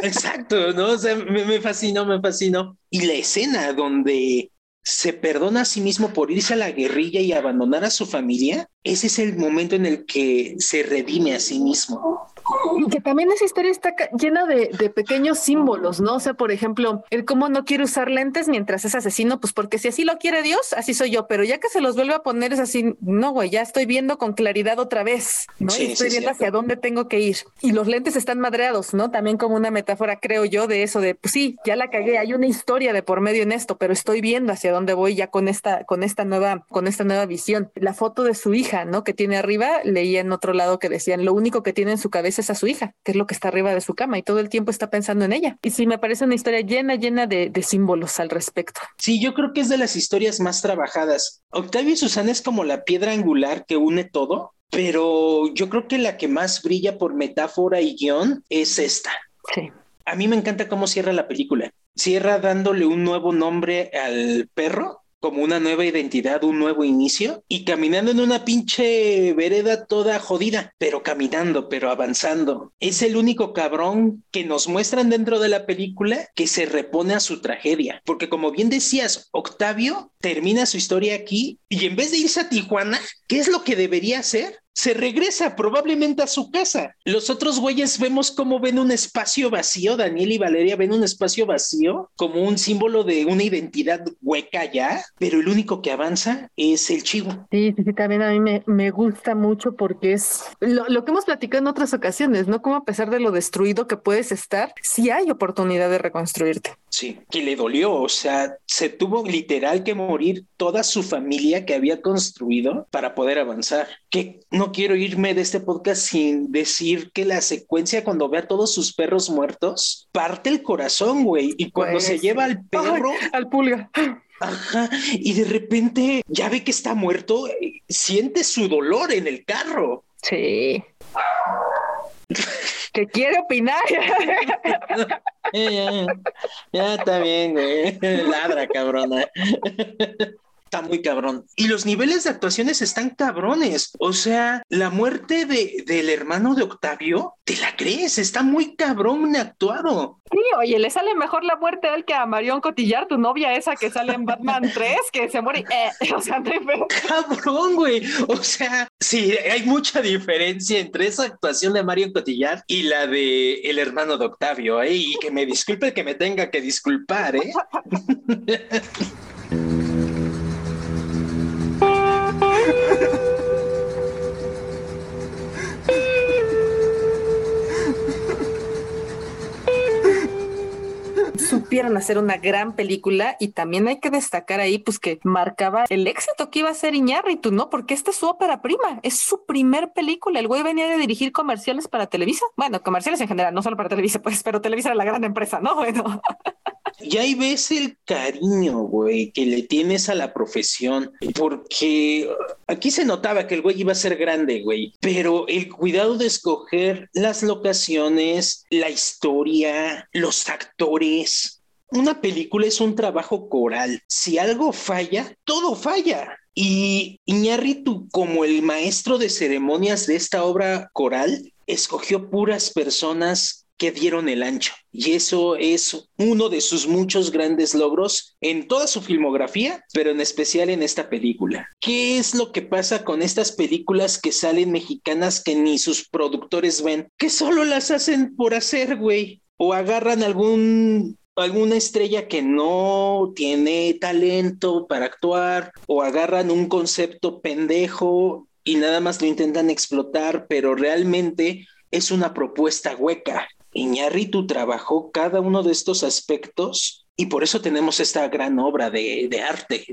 Exacto, ¿no? O sea, me, me fascinó, me fascinó. Y la escena donde se perdona a sí mismo por irse a la guerrilla y abandonar a su familia, ese es el momento en el que se redime a sí mismo. Y que también esa historia está llena de, de, pequeños símbolos, ¿no? O sea, por ejemplo, el cómo no quiere usar lentes mientras es asesino, pues porque si así lo quiere Dios, así soy yo, pero ya que se los vuelve a poner es así, no, güey, ya estoy viendo con claridad otra vez, ¿no? Sí, y estoy sí, viendo cierto. hacia dónde tengo que ir. Y los lentes están madreados, ¿no? También como una metáfora, creo yo, de eso de, pues sí, ya la cagué, hay una historia de por medio en esto, pero estoy viendo hacia dónde voy ya con esta, con esta nueva, con esta nueva visión. La foto de su hija, ¿no? Que tiene arriba, leía en otro lado que decían, lo único que tiene en su cabeza es a su hija, que es lo que está arriba de su cama y todo el tiempo está pensando en ella. Y sí, me parece una historia llena, llena de, de símbolos al respecto. Sí, yo creo que es de las historias más trabajadas. Octavio y Susana es como la piedra angular que une todo, pero yo creo que la que más brilla por metáfora y guion es esta. Sí. A mí me encanta cómo cierra la película. Cierra dándole un nuevo nombre al perro como una nueva identidad, un nuevo inicio, y caminando en una pinche vereda toda jodida, pero caminando, pero avanzando. Es el único cabrón que nos muestran dentro de la película que se repone a su tragedia, porque como bien decías, Octavio termina su historia aquí y en vez de irse a Tijuana, ¿qué es lo que debería hacer? Se regresa probablemente a su casa. Los otros güeyes vemos cómo ven un espacio vacío, Daniel y Valeria ven un espacio vacío como un símbolo de una identidad hueca ya, pero el único que avanza es el chivo. Sí, sí, sí, también a mí me, me gusta mucho porque es lo, lo, que hemos platicado en otras ocasiones, ¿no? Como a pesar de lo destruido que puedes estar, sí hay oportunidad de reconstruirte. Sí, que le dolió, o sea, se tuvo literal que morir toda su familia que había construido para poder avanzar. Que no quiero irme de este podcast sin decir que la secuencia cuando ve a todos sus perros muertos parte el corazón, güey, y cuando Pues se sí. lleva al perro, Ay, al pulga. Ajá, y de repente ya ve que está muerto, siente su dolor en el carro. Sí. que quiere opinar. Eh, ya, ya está bien, güey. Ladra, cabrona. Está muy cabrón. Y los niveles de actuaciones están cabrones. O sea, la muerte de, del hermano de Octavio, ¿te la crees? Está muy cabrón actuado. Sí, oye, le sale mejor la muerte a él que a Marion Cotillar, tu novia esa que sale en Batman 3, que se muere. Eh, o sea, no. Cabrón, güey. O sea, sí, hay mucha diferencia entre esa actuación de Marion Cotillar y la de el hermano de Octavio, ¿eh? Y que me disculpe que me tenga que disculpar, ¿eh? supieron hacer una gran película y también hay que destacar ahí pues que marcaba el éxito que iba a ser Iñárritu, ¿no? Porque esta es su ópera prima, es su primer película. El güey venía de dirigir comerciales para Televisa. Bueno, comerciales en general, no solo para Televisa, pues, pero Televisa era la gran empresa, ¿no? Bueno. Y ahí ves el cariño, güey, que le tienes a la profesión, porque aquí se notaba que el güey iba a ser grande, güey, pero el cuidado de escoger las locaciones, la historia, los actores. Una película es un trabajo coral. Si algo falla, todo falla. Y Iñárritu, como el maestro de ceremonias de esta obra coral, escogió puras personas que dieron el ancho. Y eso es uno de sus muchos grandes logros en toda su filmografía, pero en especial en esta película. ¿Qué es lo que pasa con estas películas que salen mexicanas que ni sus productores ven? Que solo las hacen por hacer, güey. O agarran algún alguna estrella que no tiene talento para actuar o agarran un concepto pendejo y nada más lo intentan explotar, pero realmente es una propuesta hueca. Iñárritu trabajó cada uno de estos aspectos y por eso tenemos esta gran obra de, de arte.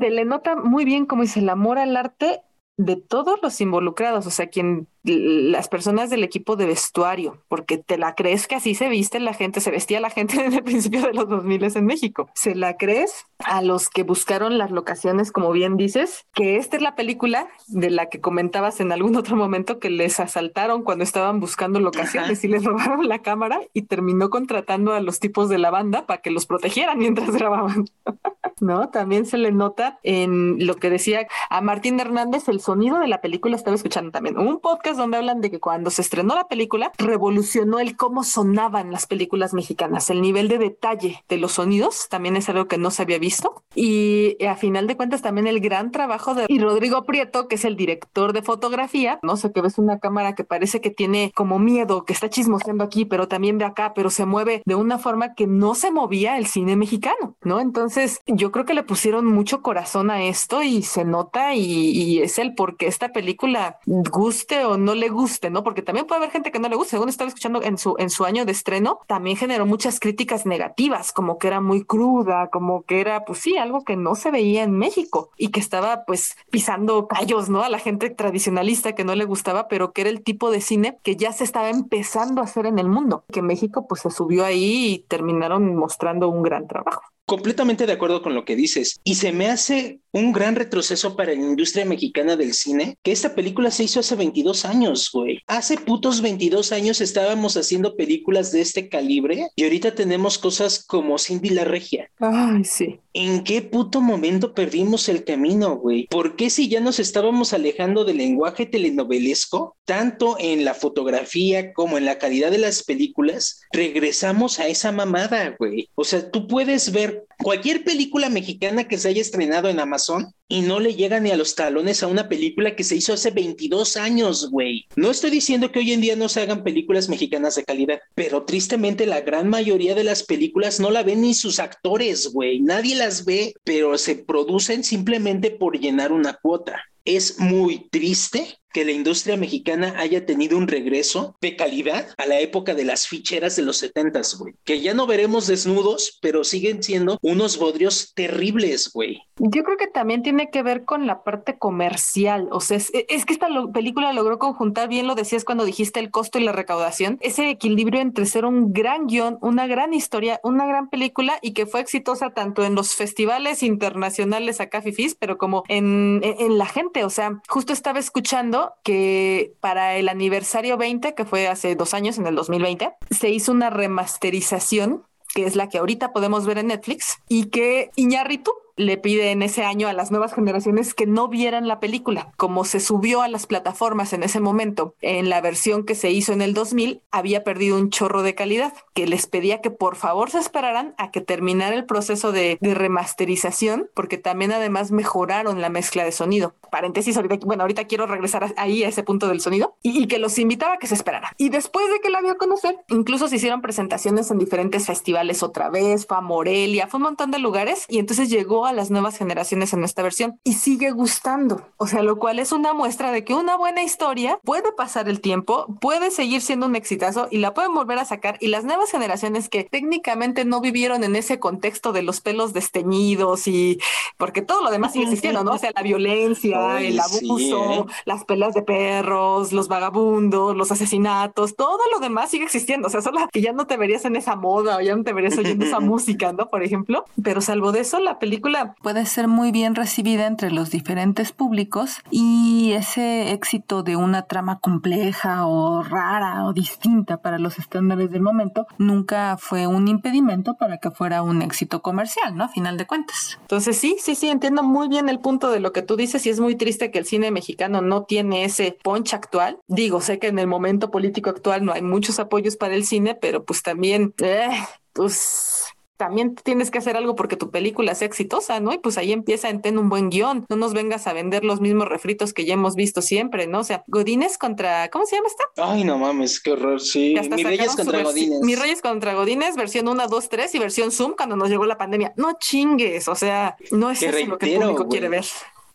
Se le nota muy bien como dice el amor al arte de todos los involucrados, o sea, quien las personas del equipo de vestuario, porque te la crees que así se viste la gente, se vestía la gente en el principio de los 2000 en México. ¿Se la crees a los que buscaron las locaciones, como bien dices, que esta es la película de la que comentabas en algún otro momento que les asaltaron cuando estaban buscando locaciones y les robaron la cámara y terminó contratando a los tipos de la banda para que los protegieran mientras grababan. ¿No? También se le nota en lo que decía a Martín Hernández, el sonido de la película, estaba escuchando también un podcast donde hablan de que cuando se estrenó la película, revolucionó el cómo sonaban las películas mexicanas. El nivel de detalle de los sonidos también es algo que no se había visto. Y a final de cuentas también el gran trabajo de y Rodrigo Prieto, que es el director de fotografía, no sé, que ves una cámara que parece que tiene como miedo, que está chismoseando aquí, pero también ve acá, pero se mueve de una forma que no se movía el cine mexicano, ¿no? Entonces yo creo que le pusieron mucho corazón a esto y se nota y, y es el por qué esta película guste o no le guste, ¿no? Porque también puede haber gente que no le guste. Según estaba escuchando en su, en su año de estreno, también generó muchas críticas negativas, como que era muy cruda, como que era, pues sí, algo que no se veía en México y que estaba pues pisando callos, ¿no? A la gente tradicionalista que no le gustaba, pero que era el tipo de cine que ya se estaba empezando a hacer en el mundo, que México pues se subió ahí y terminaron mostrando un gran trabajo. Completamente de acuerdo con lo que dices. Y se me hace un gran retroceso para la industria mexicana del cine que esta película se hizo hace 22 años, güey. Hace putos 22 años estábamos haciendo películas de este calibre y ahorita tenemos cosas como Cindy la Regia. Ay, sí. ¿En qué puto momento perdimos el camino, güey? ¿Por qué si ya nos estábamos alejando del lenguaje telenovelesco, tanto en la fotografía como en la calidad de las películas, regresamos a esa mamada, güey? O sea, tú puedes ver cualquier película mexicana que se haya estrenado en Amazon y no le llega ni a los talones a una película que se hizo hace 22 años, güey. No estoy diciendo que hoy en día no se hagan películas mexicanas de calidad, pero tristemente la gran mayoría de las películas no la ven ni sus actores, güey. Nadie las ve, pero se producen simplemente por llenar una cuota. Es muy triste que la industria mexicana haya tenido un regreso de calidad a la época de las ficheras de los setentas, güey. Que ya no veremos desnudos, pero siguen siendo unos bodrios terribles, güey. Yo creo que también tiene que ver con la parte comercial. O sea, es, que esta película logró conjuntar, bien lo decías cuando dijiste el costo y la recaudación, ese equilibrio entre ser un gran guion, una gran historia, una gran película y que fue exitosa tanto en los festivales internacionales acá fifís, pero como en, en la gente. O sea, justo estaba escuchando que para el aniversario 20, que fue hace dos años, en el 2020, se hizo una remasterización que es la que ahorita podemos ver en Netflix, y que Iñárritu le pide en ese año a las nuevas generaciones que no vieran la película. Como se subió a las plataformas en ese momento, en la versión que se hizo en el 2000, había perdido un chorro de calidad, que les pedía que por favor se esperaran a que terminara el proceso de, remasterización, porque también además mejoraron la mezcla de sonido. Paréntesis, ahorita, bueno, ahorita quiero regresar ahí a ese punto del sonido y, que los invitaba a que se esperaran. Y después de que la vio conocer, incluso se hicieron presentaciones en diferentes festivales otra vez, fue a Morelia, fue un montón de lugares y entonces llegó a las nuevas generaciones en esta versión y sigue gustando. O sea, lo cual es una muestra de que una buena historia puede pasar el tiempo, puede seguir siendo un exitazo y la pueden volver a sacar. Y las nuevas generaciones que técnicamente no vivieron en ese contexto de los pelos desteñidos y porque todo lo demás sigue existiendo, ¿no? O sea, la violencia, el abuso, ¿eh? las pelas de perros, los vagabundos, los asesinatos, todo lo demás sigue existiendo. O sea, solo que ya no te verías en esa moda o ya no te verías oyendo esa música, ¿no? Por ejemplo. Pero salvo de eso, la película puede ser muy bien recibida entre los diferentes públicos y ese éxito de una trama compleja o rara o distinta para los estándares del momento nunca fue un impedimento para que fuera un éxito comercial, ¿no? A final de cuentas. Entonces sí, sí, sí, entiendo muy bien el punto de lo que tú dices y es muy triste que el cine mexicano no tiene ese punch actual. Digo, sé que en el momento político actual no hay muchos apoyos para el cine, pero pues también, eh, pues también tienes que hacer algo porque tu película sea exitosa, ¿no? Y pues ahí empieza en ten un buen guion, no nos vengas a vender los mismos refritos que ya hemos visto siempre, ¿no? O sea, Godines contra, ¿cómo se llama esta? Ay, no mames, qué horror, sí. Mi Reyes contra Godines. Mi Reyes contra Godines, versión 1, 2, 3 y versión Zoom cuando nos llegó la pandemia. No chingues, o sea, no es eso lo que el público quiere ver.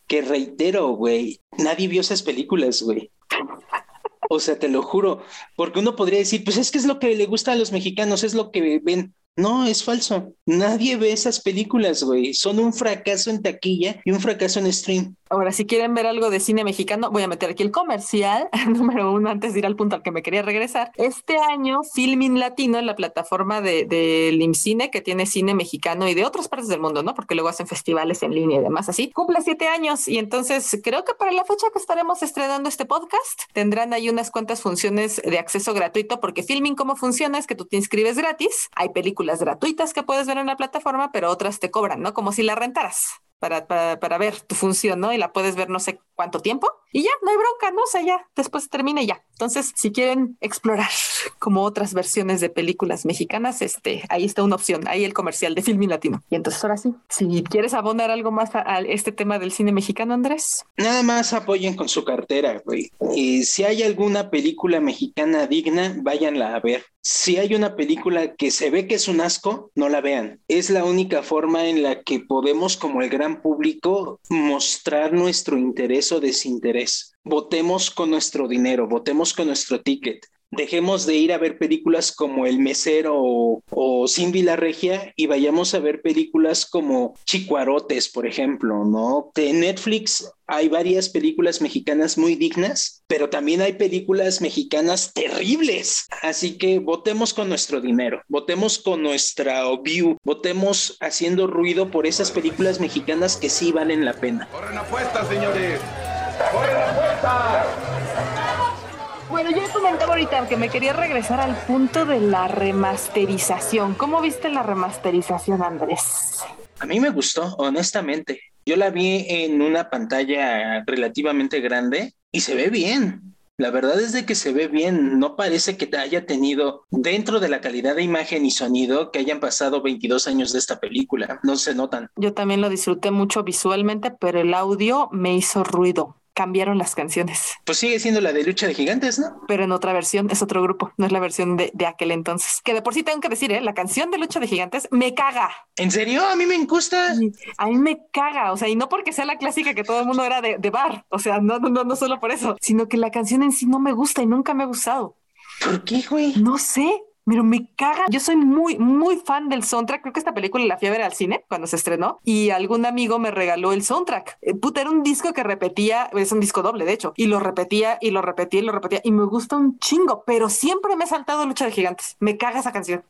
Que reitero, güey, nadie vio esas películas, güey. O sea, te lo juro, porque uno podría decir, pues es que es lo que le gusta a los mexicanos, es lo que ven. No, es falso. Nadie ve esas películas, güey. Son un fracaso en taquilla y un fracaso en stream. Ahora, si quieren ver algo de cine mexicano, voy a meter aquí el comercial número uno antes de ir al punto al que me quería regresar. Este año, Filmin Latino, la plataforma de, de Limcine, que tiene cine mexicano y de otras partes del mundo, ¿no? Porque luego hacen festivales en línea y demás así, cumple siete años. Y entonces creo que para la fecha que estaremos estrenando este podcast, tendrán ahí unas cuantas funciones de acceso gratuito, porque Filmin, ¿cómo funciona? Es que tú te inscribes gratis. Hay películas gratuitas que puedes ver en la plataforma, pero otras te cobran, ¿no? Como si la rentaras para, para, para, ver tu función, ¿no? Y la puedes ver no sé cuánto tiempo y ya, no hay bronca, ¿no? O sea, ya, después termina y ya. Entonces, si quieren explorar como otras versiones de películas mexicanas, este, ahí está una opción, ahí el comercial de Filmin Latino. Y entonces, ahora sí, si quieres abonar algo más a, este tema del cine mexicano, Andrés. Nada más apoyen con su cartera, güey. Y si hay alguna película mexicana digna, váyanla a ver. Si hay una película que se ve que es un asco, no la vean. Es la única forma en la que podemos, como el gran público, mostrar nuestro interés desinterés. Votemos con nuestro dinero, votemos con nuestro ticket. Dejemos de ir a ver películas como El Mesero o, o Cindy la Regia y vayamos a ver películas como Chicuarotes, por ejemplo, ¿no? De Netflix hay varias películas mexicanas muy dignas, pero también hay películas mexicanas terribles. Así que votemos con nuestro dinero, votemos con nuestra view, votemos haciendo ruido por esas películas mexicanas que sí valen la pena. ¡Corren apuestas, señores! ¡Corren apuestas! Bueno, yo comentaba ahorita que me quería regresar al punto de la remasterización. ¿Cómo viste la remasterización, Andrés? A mí me gustó, honestamente. Yo la vi en una pantalla relativamente grande y se ve bien. La verdad es de que se ve bien, no parece que haya tenido dentro de la calidad de imagen y sonido que hayan pasado 22 años de esta película, no se notan. Yo también lo disfruté mucho visualmente, pero el audio me hizo ruido cambiaron las canciones. Pues sigue siendo la de Lucha de Gigantes, ¿no? Pero en otra versión, es otro grupo, no es la versión de, de aquel entonces. Que de por sí tengo que decir, ¿eh? la canción de Lucha de Gigantes me caga. ¿En serio? A mí me gusta. A mí me caga, o sea, y no porque sea la clásica que todo el mundo era de, de bar, o sea, no, no, no solo por eso, sino que la canción en sí no me gusta y nunca me ha gustado. ¿Por qué, güey? No sé, pero me caga. Yo soy muy, muy fan del soundtrack. Creo que esta película la fui a al cine cuando se estrenó y algún amigo me regaló el soundtrack. Eh, puta, era un disco que repetía, es un disco doble, de hecho, y lo repetía y lo repetía y lo repetía y me gusta un chingo, pero siempre me he saltado Lucha de Gigantes. Me caga esa canción.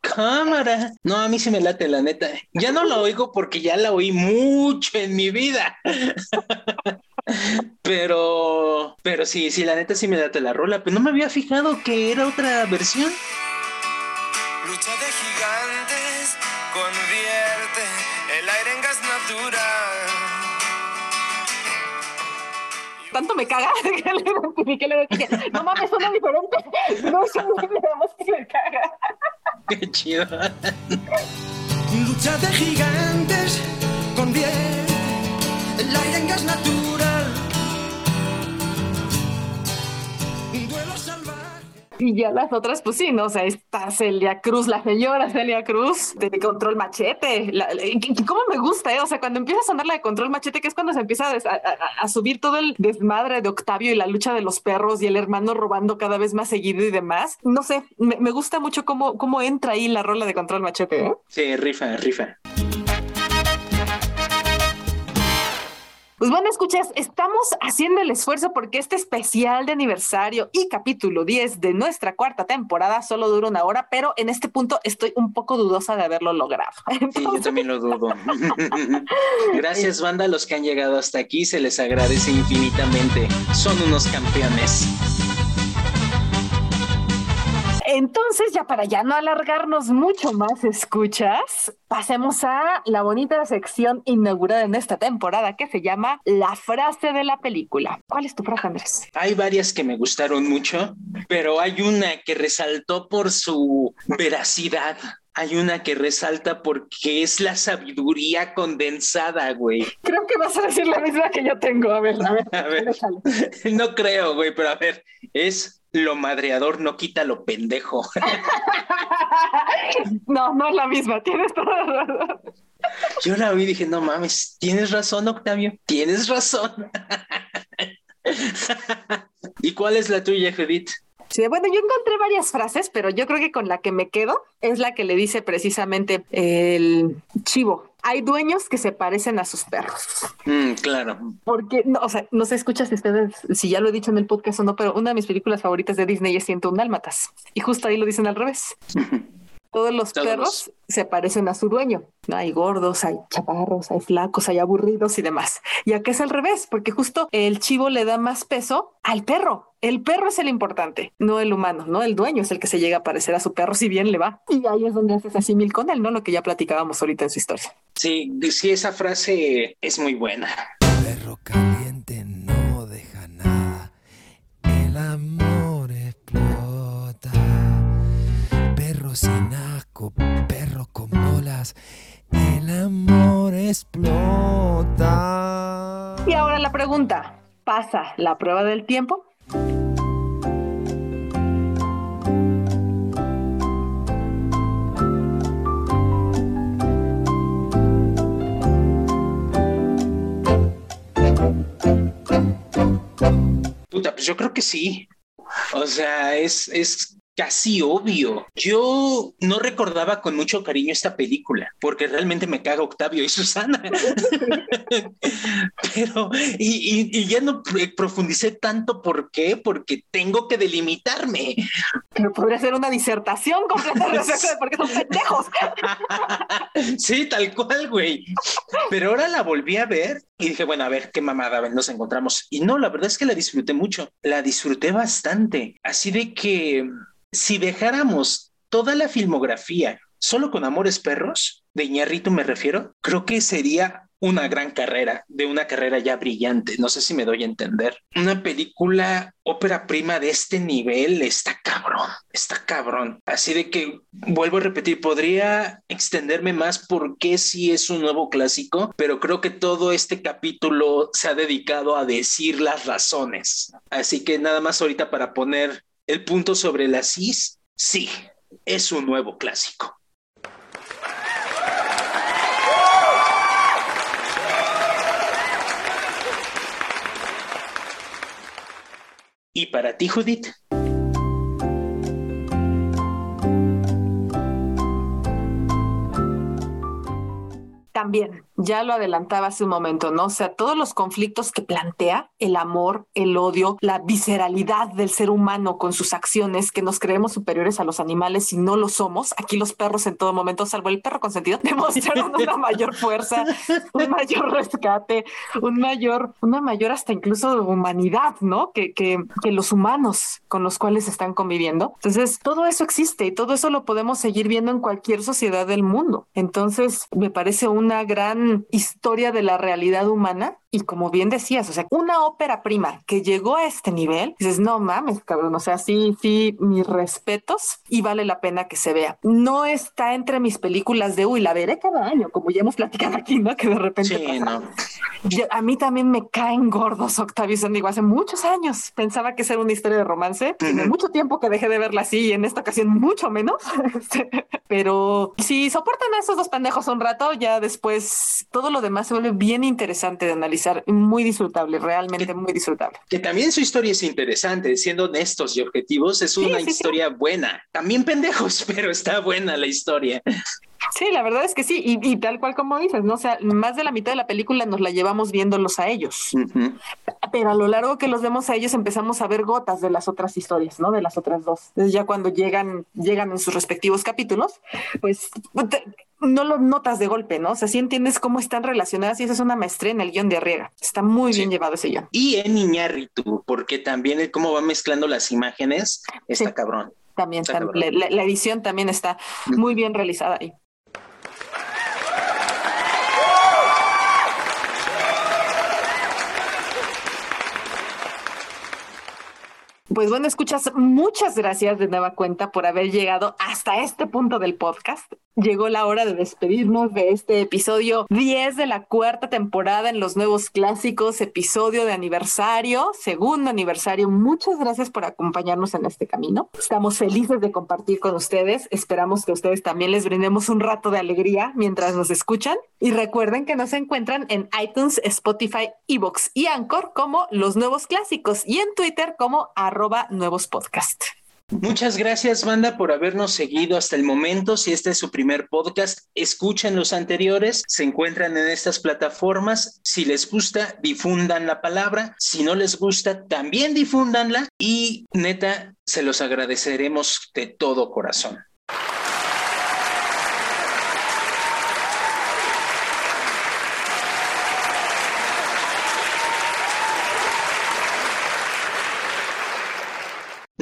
Cámara. No, a mí sí me late, la neta. Ya no la oigo porque ya la oí mucho en mi vida. pero, pero sí, sí, la neta sí me late la rola, pero no me había fijado que era otra versión. Lucha de gigantes convierte el aire en gas natural. Tanto me caga que le identifiqué, le dije, no mames, suena diferente. No, suena más que me caga. Qué chido. Lucha de gigantes convierte el aire en gas natural. Y ya las otras, pues sí, ¿no? O sea, está Celia Cruz, la señora Celia Cruz, de Control Machete. La, ¿Cómo me gusta, eh? O sea, cuando empieza a sonar la de Control Machete, que es cuando se empieza a, a, a, subir todo el desmadre de Octavio y la lucha de los perros y el hermano robando cada vez más seguido y demás. No sé, me, me gusta mucho cómo, cómo entra ahí la rola de Control Machete, ¿eh? Sí, rifa, rifa. Pues bueno, escuchas, estamos haciendo el esfuerzo porque este especial de aniversario y capítulo 10 de nuestra cuarta temporada solo dura una hora, pero en este punto estoy un poco dudosa de haberlo logrado. Entonces... Sí, yo también lo dudo. Gracias, banda, a los que han llegado hasta aquí, se les agradece infinitamente. Son unos campeones. Entonces, ya para ya no alargarnos mucho más, escuchas, pasemos a la bonita sección inaugurada en esta temporada que se llama La frase de la película. ¿Cuál es tu frase, Andrés? Hay varias que me gustaron mucho, pero hay una que resaltó por su veracidad hay una que resalta porque es la sabiduría condensada, güey. Creo que vas a decir la misma que yo tengo. A ver, a ver. A ver. No creo, güey, pero a ver, es lo madreador no quita lo pendejo. No, no es la misma. Tienes toda la razón. Yo la vi y dije, no mames, tienes razón, Octavio, tienes razón. ¿Y cuál es la tuya, Judith? Sí, bueno, yo encontré varias frases, pero yo creo que con la que me quedo es la que le dice precisamente el chivo. Hay dueños que se parecen a sus perros. Mm, claro. Porque, no, o sea, no se escucha si ustedes, si ya lo he dicho en el podcast o no, pero una de mis películas favoritas de Disney es 101 Dálmatas. Y justo ahí lo dicen al revés. Todos los Todos perros se parecen a su dueño. ¿no? Hay gordos, hay chaparros, hay flacos, hay aburridos y demás. Y acá es al revés, porque justo el chivo le da más peso al perro. El perro es el importante, no el humano, ¿no? El dueño es el que se llega a parecer a su perro si bien le va. Y ahí es donde haces así mil con él, ¿no? Lo que ya platicábamos ahorita en su historia. Sí, sí, esa frase es muy buena. Perro El amor explota. Y ahora la pregunta, ¿pasa la prueba del tiempo? Puta, pues yo creo que sí. O sea, es, es casi obvio. Yo no recordaba con mucho cariño esta película, porque realmente me caga Octavio y Susana. Pero, y, y- y ya no profundicé tanto por qué, porque tengo que delimitarme. Pero podría ser una disertación completa de por qué son pendejos. Sí, tal cual, güey. Pero ahora la volví a ver y dije, bueno, a ver qué mamada nos encontramos. Y no, la verdad es que la disfruté mucho. La disfruté bastante. Así de que si dejáramos toda la filmografía solo con Amores Perros, de Iñárritu me refiero, creo que sería una gran carrera, de una carrera ya brillante. No sé si me doy a entender. Una película ópera prima de este nivel está cabrón, está cabrón. Así de que vuelvo a repetir, podría extenderme más porque sí es un nuevo clásico, pero creo que todo este capítulo se ha dedicado a decir las razones. Así que nada más ahorita para poner el punto sobre las is, sí, es un nuevo clásico. ¿Y para ti, Judith? También, ya lo adelantaba hace un momento, ¿no? O sea, todos los conflictos que plantea, el amor, el odio, la visceralidad del ser humano con sus acciones, que nos creemos superiores a los animales y no lo somos. Aquí los perros en todo momento, salvo el perro consentido, demostraron una mayor fuerza, un mayor rescate, un mayor, una mayor hasta incluso humanidad, ¿no? Que, que, que los humanos con los cuales están conviviendo. Entonces, todo eso existe y todo eso lo podemos seguir viendo en cualquier sociedad del mundo. Entonces, me parece una gran historia de la realidad humana y como bien decías, o sea, una ópera prima que llegó a este nivel, dices, no mames, cabrón, o sea, sí, sí, mis respetos y vale la pena que se vea. No está entre mis películas de, uy, la veré cada año, como ya hemos platicado aquí, ¿no? Que de repente... Sí, no. Yo- a mí también me caen gordos Octavio Digo, hace muchos años pensaba que era una historia de romance. Tiene mucho tiempo que dejé de verla así y en esta ocasión mucho menos. Pero si soportan a esos dos pendejos un rato, ya después todo lo demás se vuelve bien interesante de analizar, muy disfrutable, realmente muy disfrutable. Que también su historia es interesante, siendo honestos y objetivos, es una sí, sí. historia buena. También pendejos, pero está buena la historia. Sí, la verdad es que sí, y, y tal cual como dices, ¿no? O sea, más de la mitad de la película nos la llevamos viéndolos a ellos. Pero a lo largo que los vemos a ellos empezamos a ver gotas de las otras historias, ¿no? De las otras dos. Entonces ya cuando llegan, llegan en sus respectivos capítulos, pues te- no lo notas de golpe, ¿no? O sea, sí entiendes cómo están relacionadas y esa es una maestría en el guion de Arriega. Está muy bien llevado ese guion. Y en Iñárritu, porque también el cómo va mezclando las imágenes está cabrón. También, Está la edición también está muy bien realizada ahí. Pues bueno, escuchas, muchas gracias de nueva cuenta por haber llegado hasta este punto del podcast. Llegó la hora de despedirnos de este episodio 10 de la cuarta temporada en los nuevos clásicos, episodio de aniversario, segundo aniversario. Muchas gracias por acompañarnos en este camino. Estamos felices de compartir con ustedes. Esperamos que ustedes también les brindemos un rato de alegría mientras nos escuchan. Y recuerden que nos encuentran en iTunes, Spotify, Evox y Anchor como los nuevos clásicos y en Twitter como arroba nuevos podcast. Muchas gracias, banda, por habernos seguido hasta el momento. Si este es su primer podcast, escuchen los anteriores. Se encuentran en estas plataformas. Si les gusta, difundan la palabra. Si no les gusta, también difúndanla. Y neta, se los agradeceremos de todo corazón.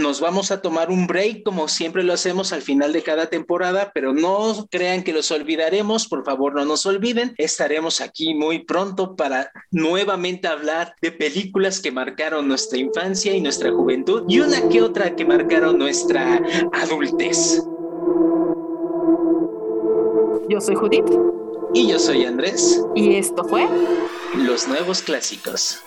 Nos vamos a tomar un break como siempre lo hacemos al final de cada temporada, pero no crean que los olvidaremos, por favor no nos olviden. Estaremos aquí muy pronto para nuevamente hablar de películas que marcaron nuestra infancia y nuestra juventud y una que otra que marcaron nuestra adultez. Yo soy Judith. Y yo soy Andrés. Y esto fue Los Nuevos Clásicos.